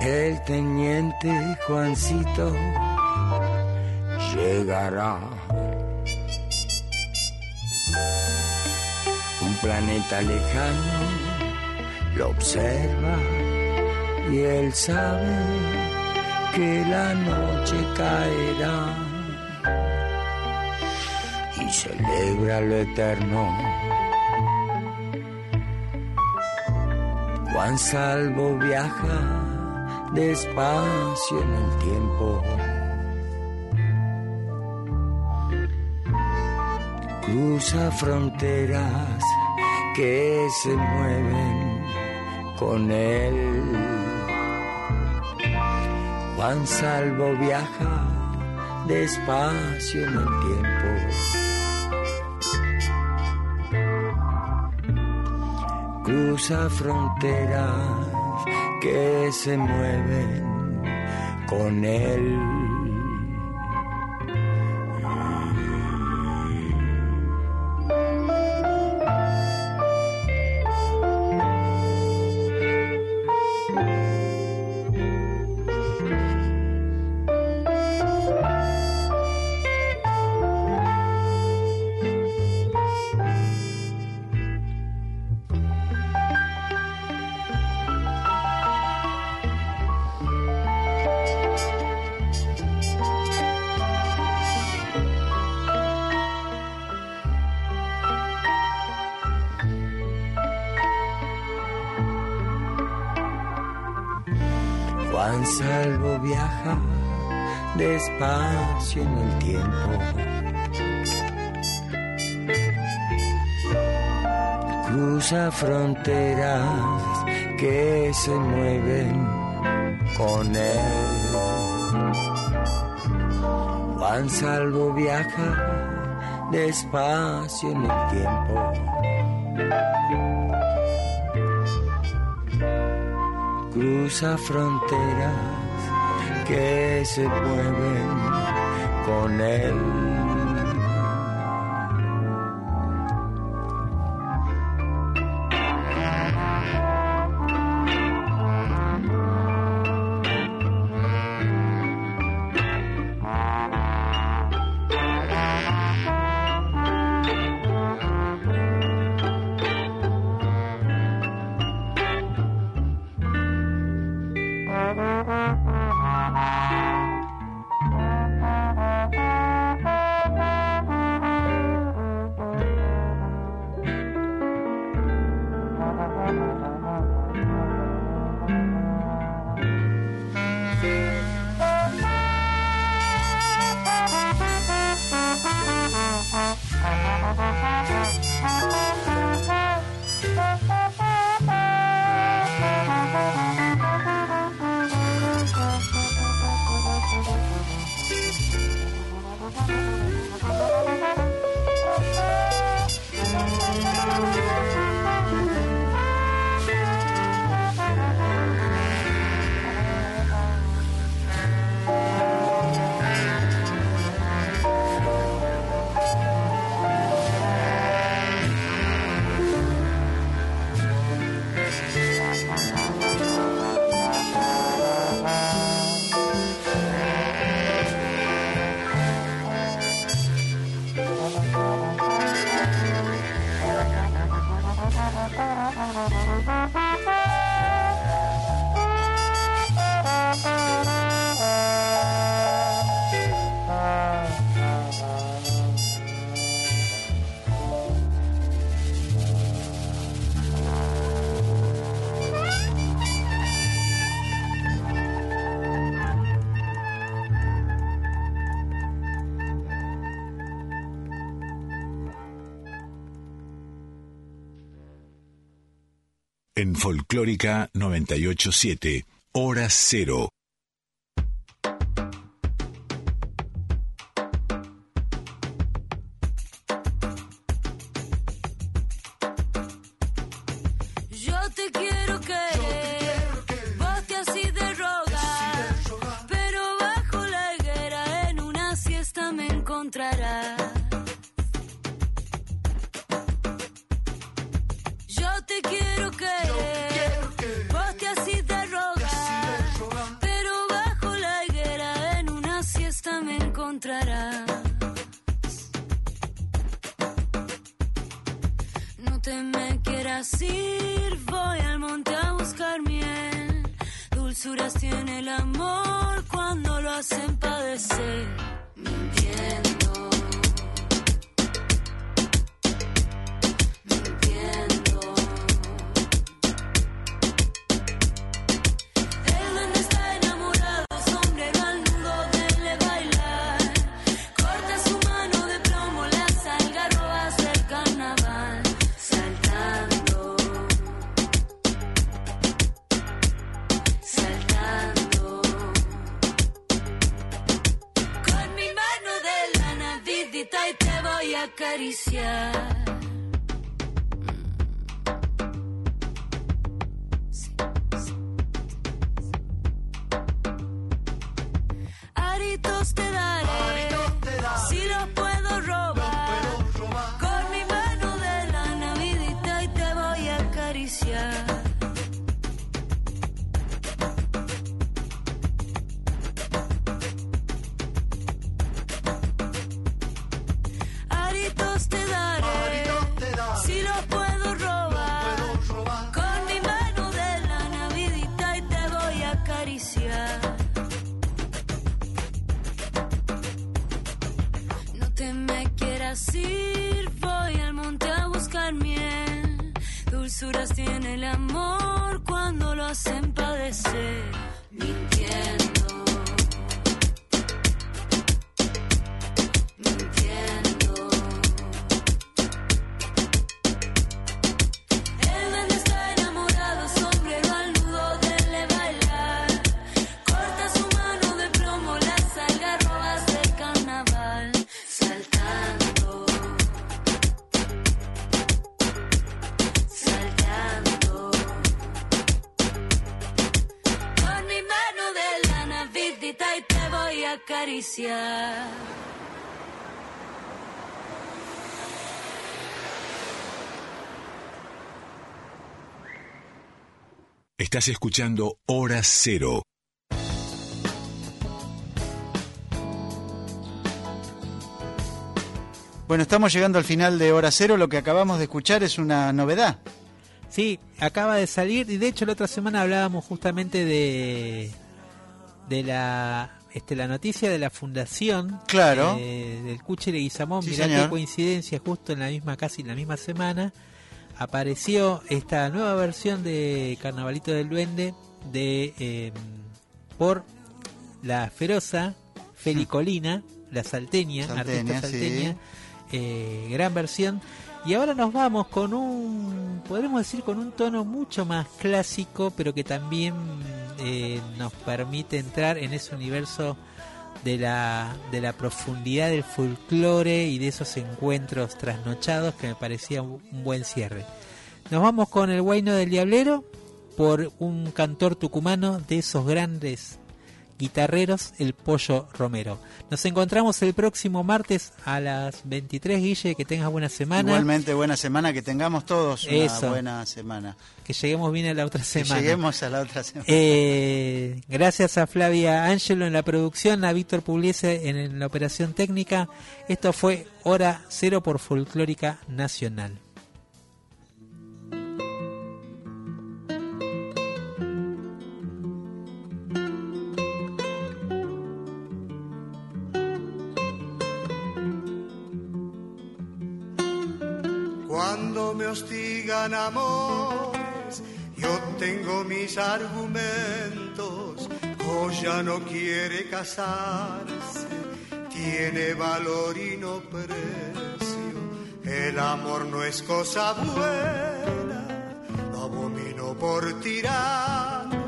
el teniente Juancito llegará. Un planeta lejano lo observa y él sabe que la noche caerá celebra lo eterno. Juan Salvo viaja despacio en el tiempo. Cruza fronteras que se mueven con él. Juan Salvo viaja despacio en el tiempo. Cruza fronteras que se mueven con él. Fronteras que se mueven con él. Juan Salvo viaja despacio en el tiempo. cruza fronteras que se mueven con él. Folclórica 987, hora cero. Acariciar. Estás escuchando Hora Cero. Bueno, estamos llegando al final de Hora Cero. Lo que acabamos de escuchar es una novedad. Sí, acaba de salir y de hecho la otra semana hablábamos justamente de de la este la noticia de la fundación Claro. eh, del Cuche de Guizamón, Sí, mirá señor. qué coincidencia, justo en la misma casi en la misma semana apareció esta nueva versión de Carnavalito del Duende de eh, por la feroza Felicolina, la salteña, Salteña, artista sí. salteña, eh, gran versión. Y ahora nos vamos con un, podremos decir, con un tono mucho más clásico, pero que también eh, nos permite entrar en ese universo de la, de la profundidad del folclore y de esos encuentros trasnochados que me parecía un, buen cierre. Nos vamos con el Guayno del Diablero por un cantor tucumano de esos grandes guitarreros, el Pollo Romero. Nos encontramos el próximo martes a las 23, Guille, que tengas buena semana. Igualmente, buena semana, que tengamos todos una Eso. buena semana. Que lleguemos bien a la otra Que semana. lleguemos a la otra semana. Eh, gracias a Flavia Ángelo en la producción, a Víctor Pugliese en la operación técnica. Esto fue Hora Cero por Folclórica Nacional. Hostigan amores, yo tengo mis argumentos. Goya no quiere casarse, tiene valor y no precio. El amor no es cosa buena, lo abomino por tirano,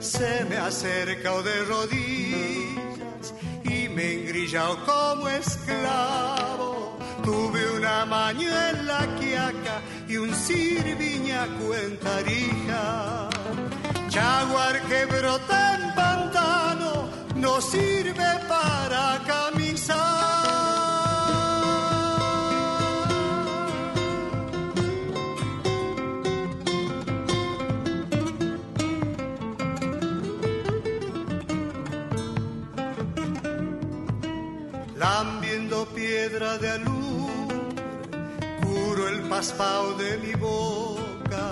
se me acerca o de rodillas y me engrillao como esclavo. Tuve una maño en la y un sirviñaco en tarija. Jaguar que brota en pantano no sirve para camisar. Lambiendo piedra de paspao de mi boca,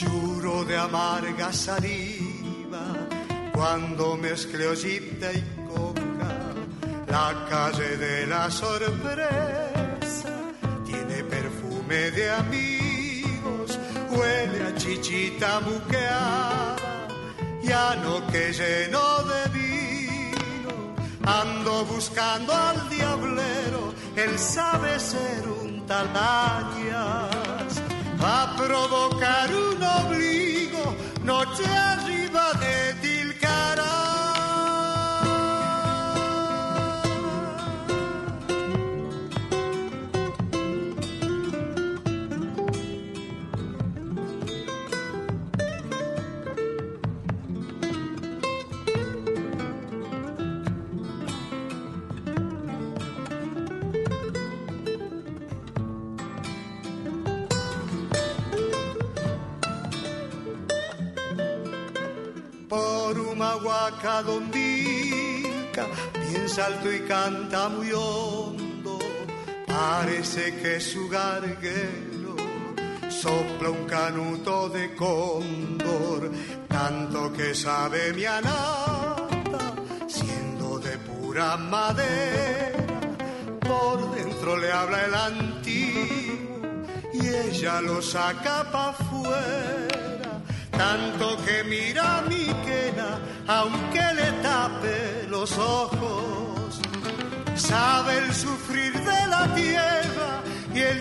juro de amarga saliva, cuando mezcleo gita y coca, la calle de la sorpresa tiene perfume de amigos, huele a chichita buqueada, ya no que lleno de vino, ando buscando al diablero, él sabe ser un talañas, va a provocar un obligo, noche arriba de Tilcara. Por Humahuaca Dondica, bien salto y canta muy hondo, parece que su garguero sopla un canuto de cóndor, tanto que sabe mi anata, siendo de pura madera, por dentro le habla el antiguo y ella lo saca pa' afuera tanto que mira mi quena, aunque le tape los ojos, sabe el sufrir de la tierra y el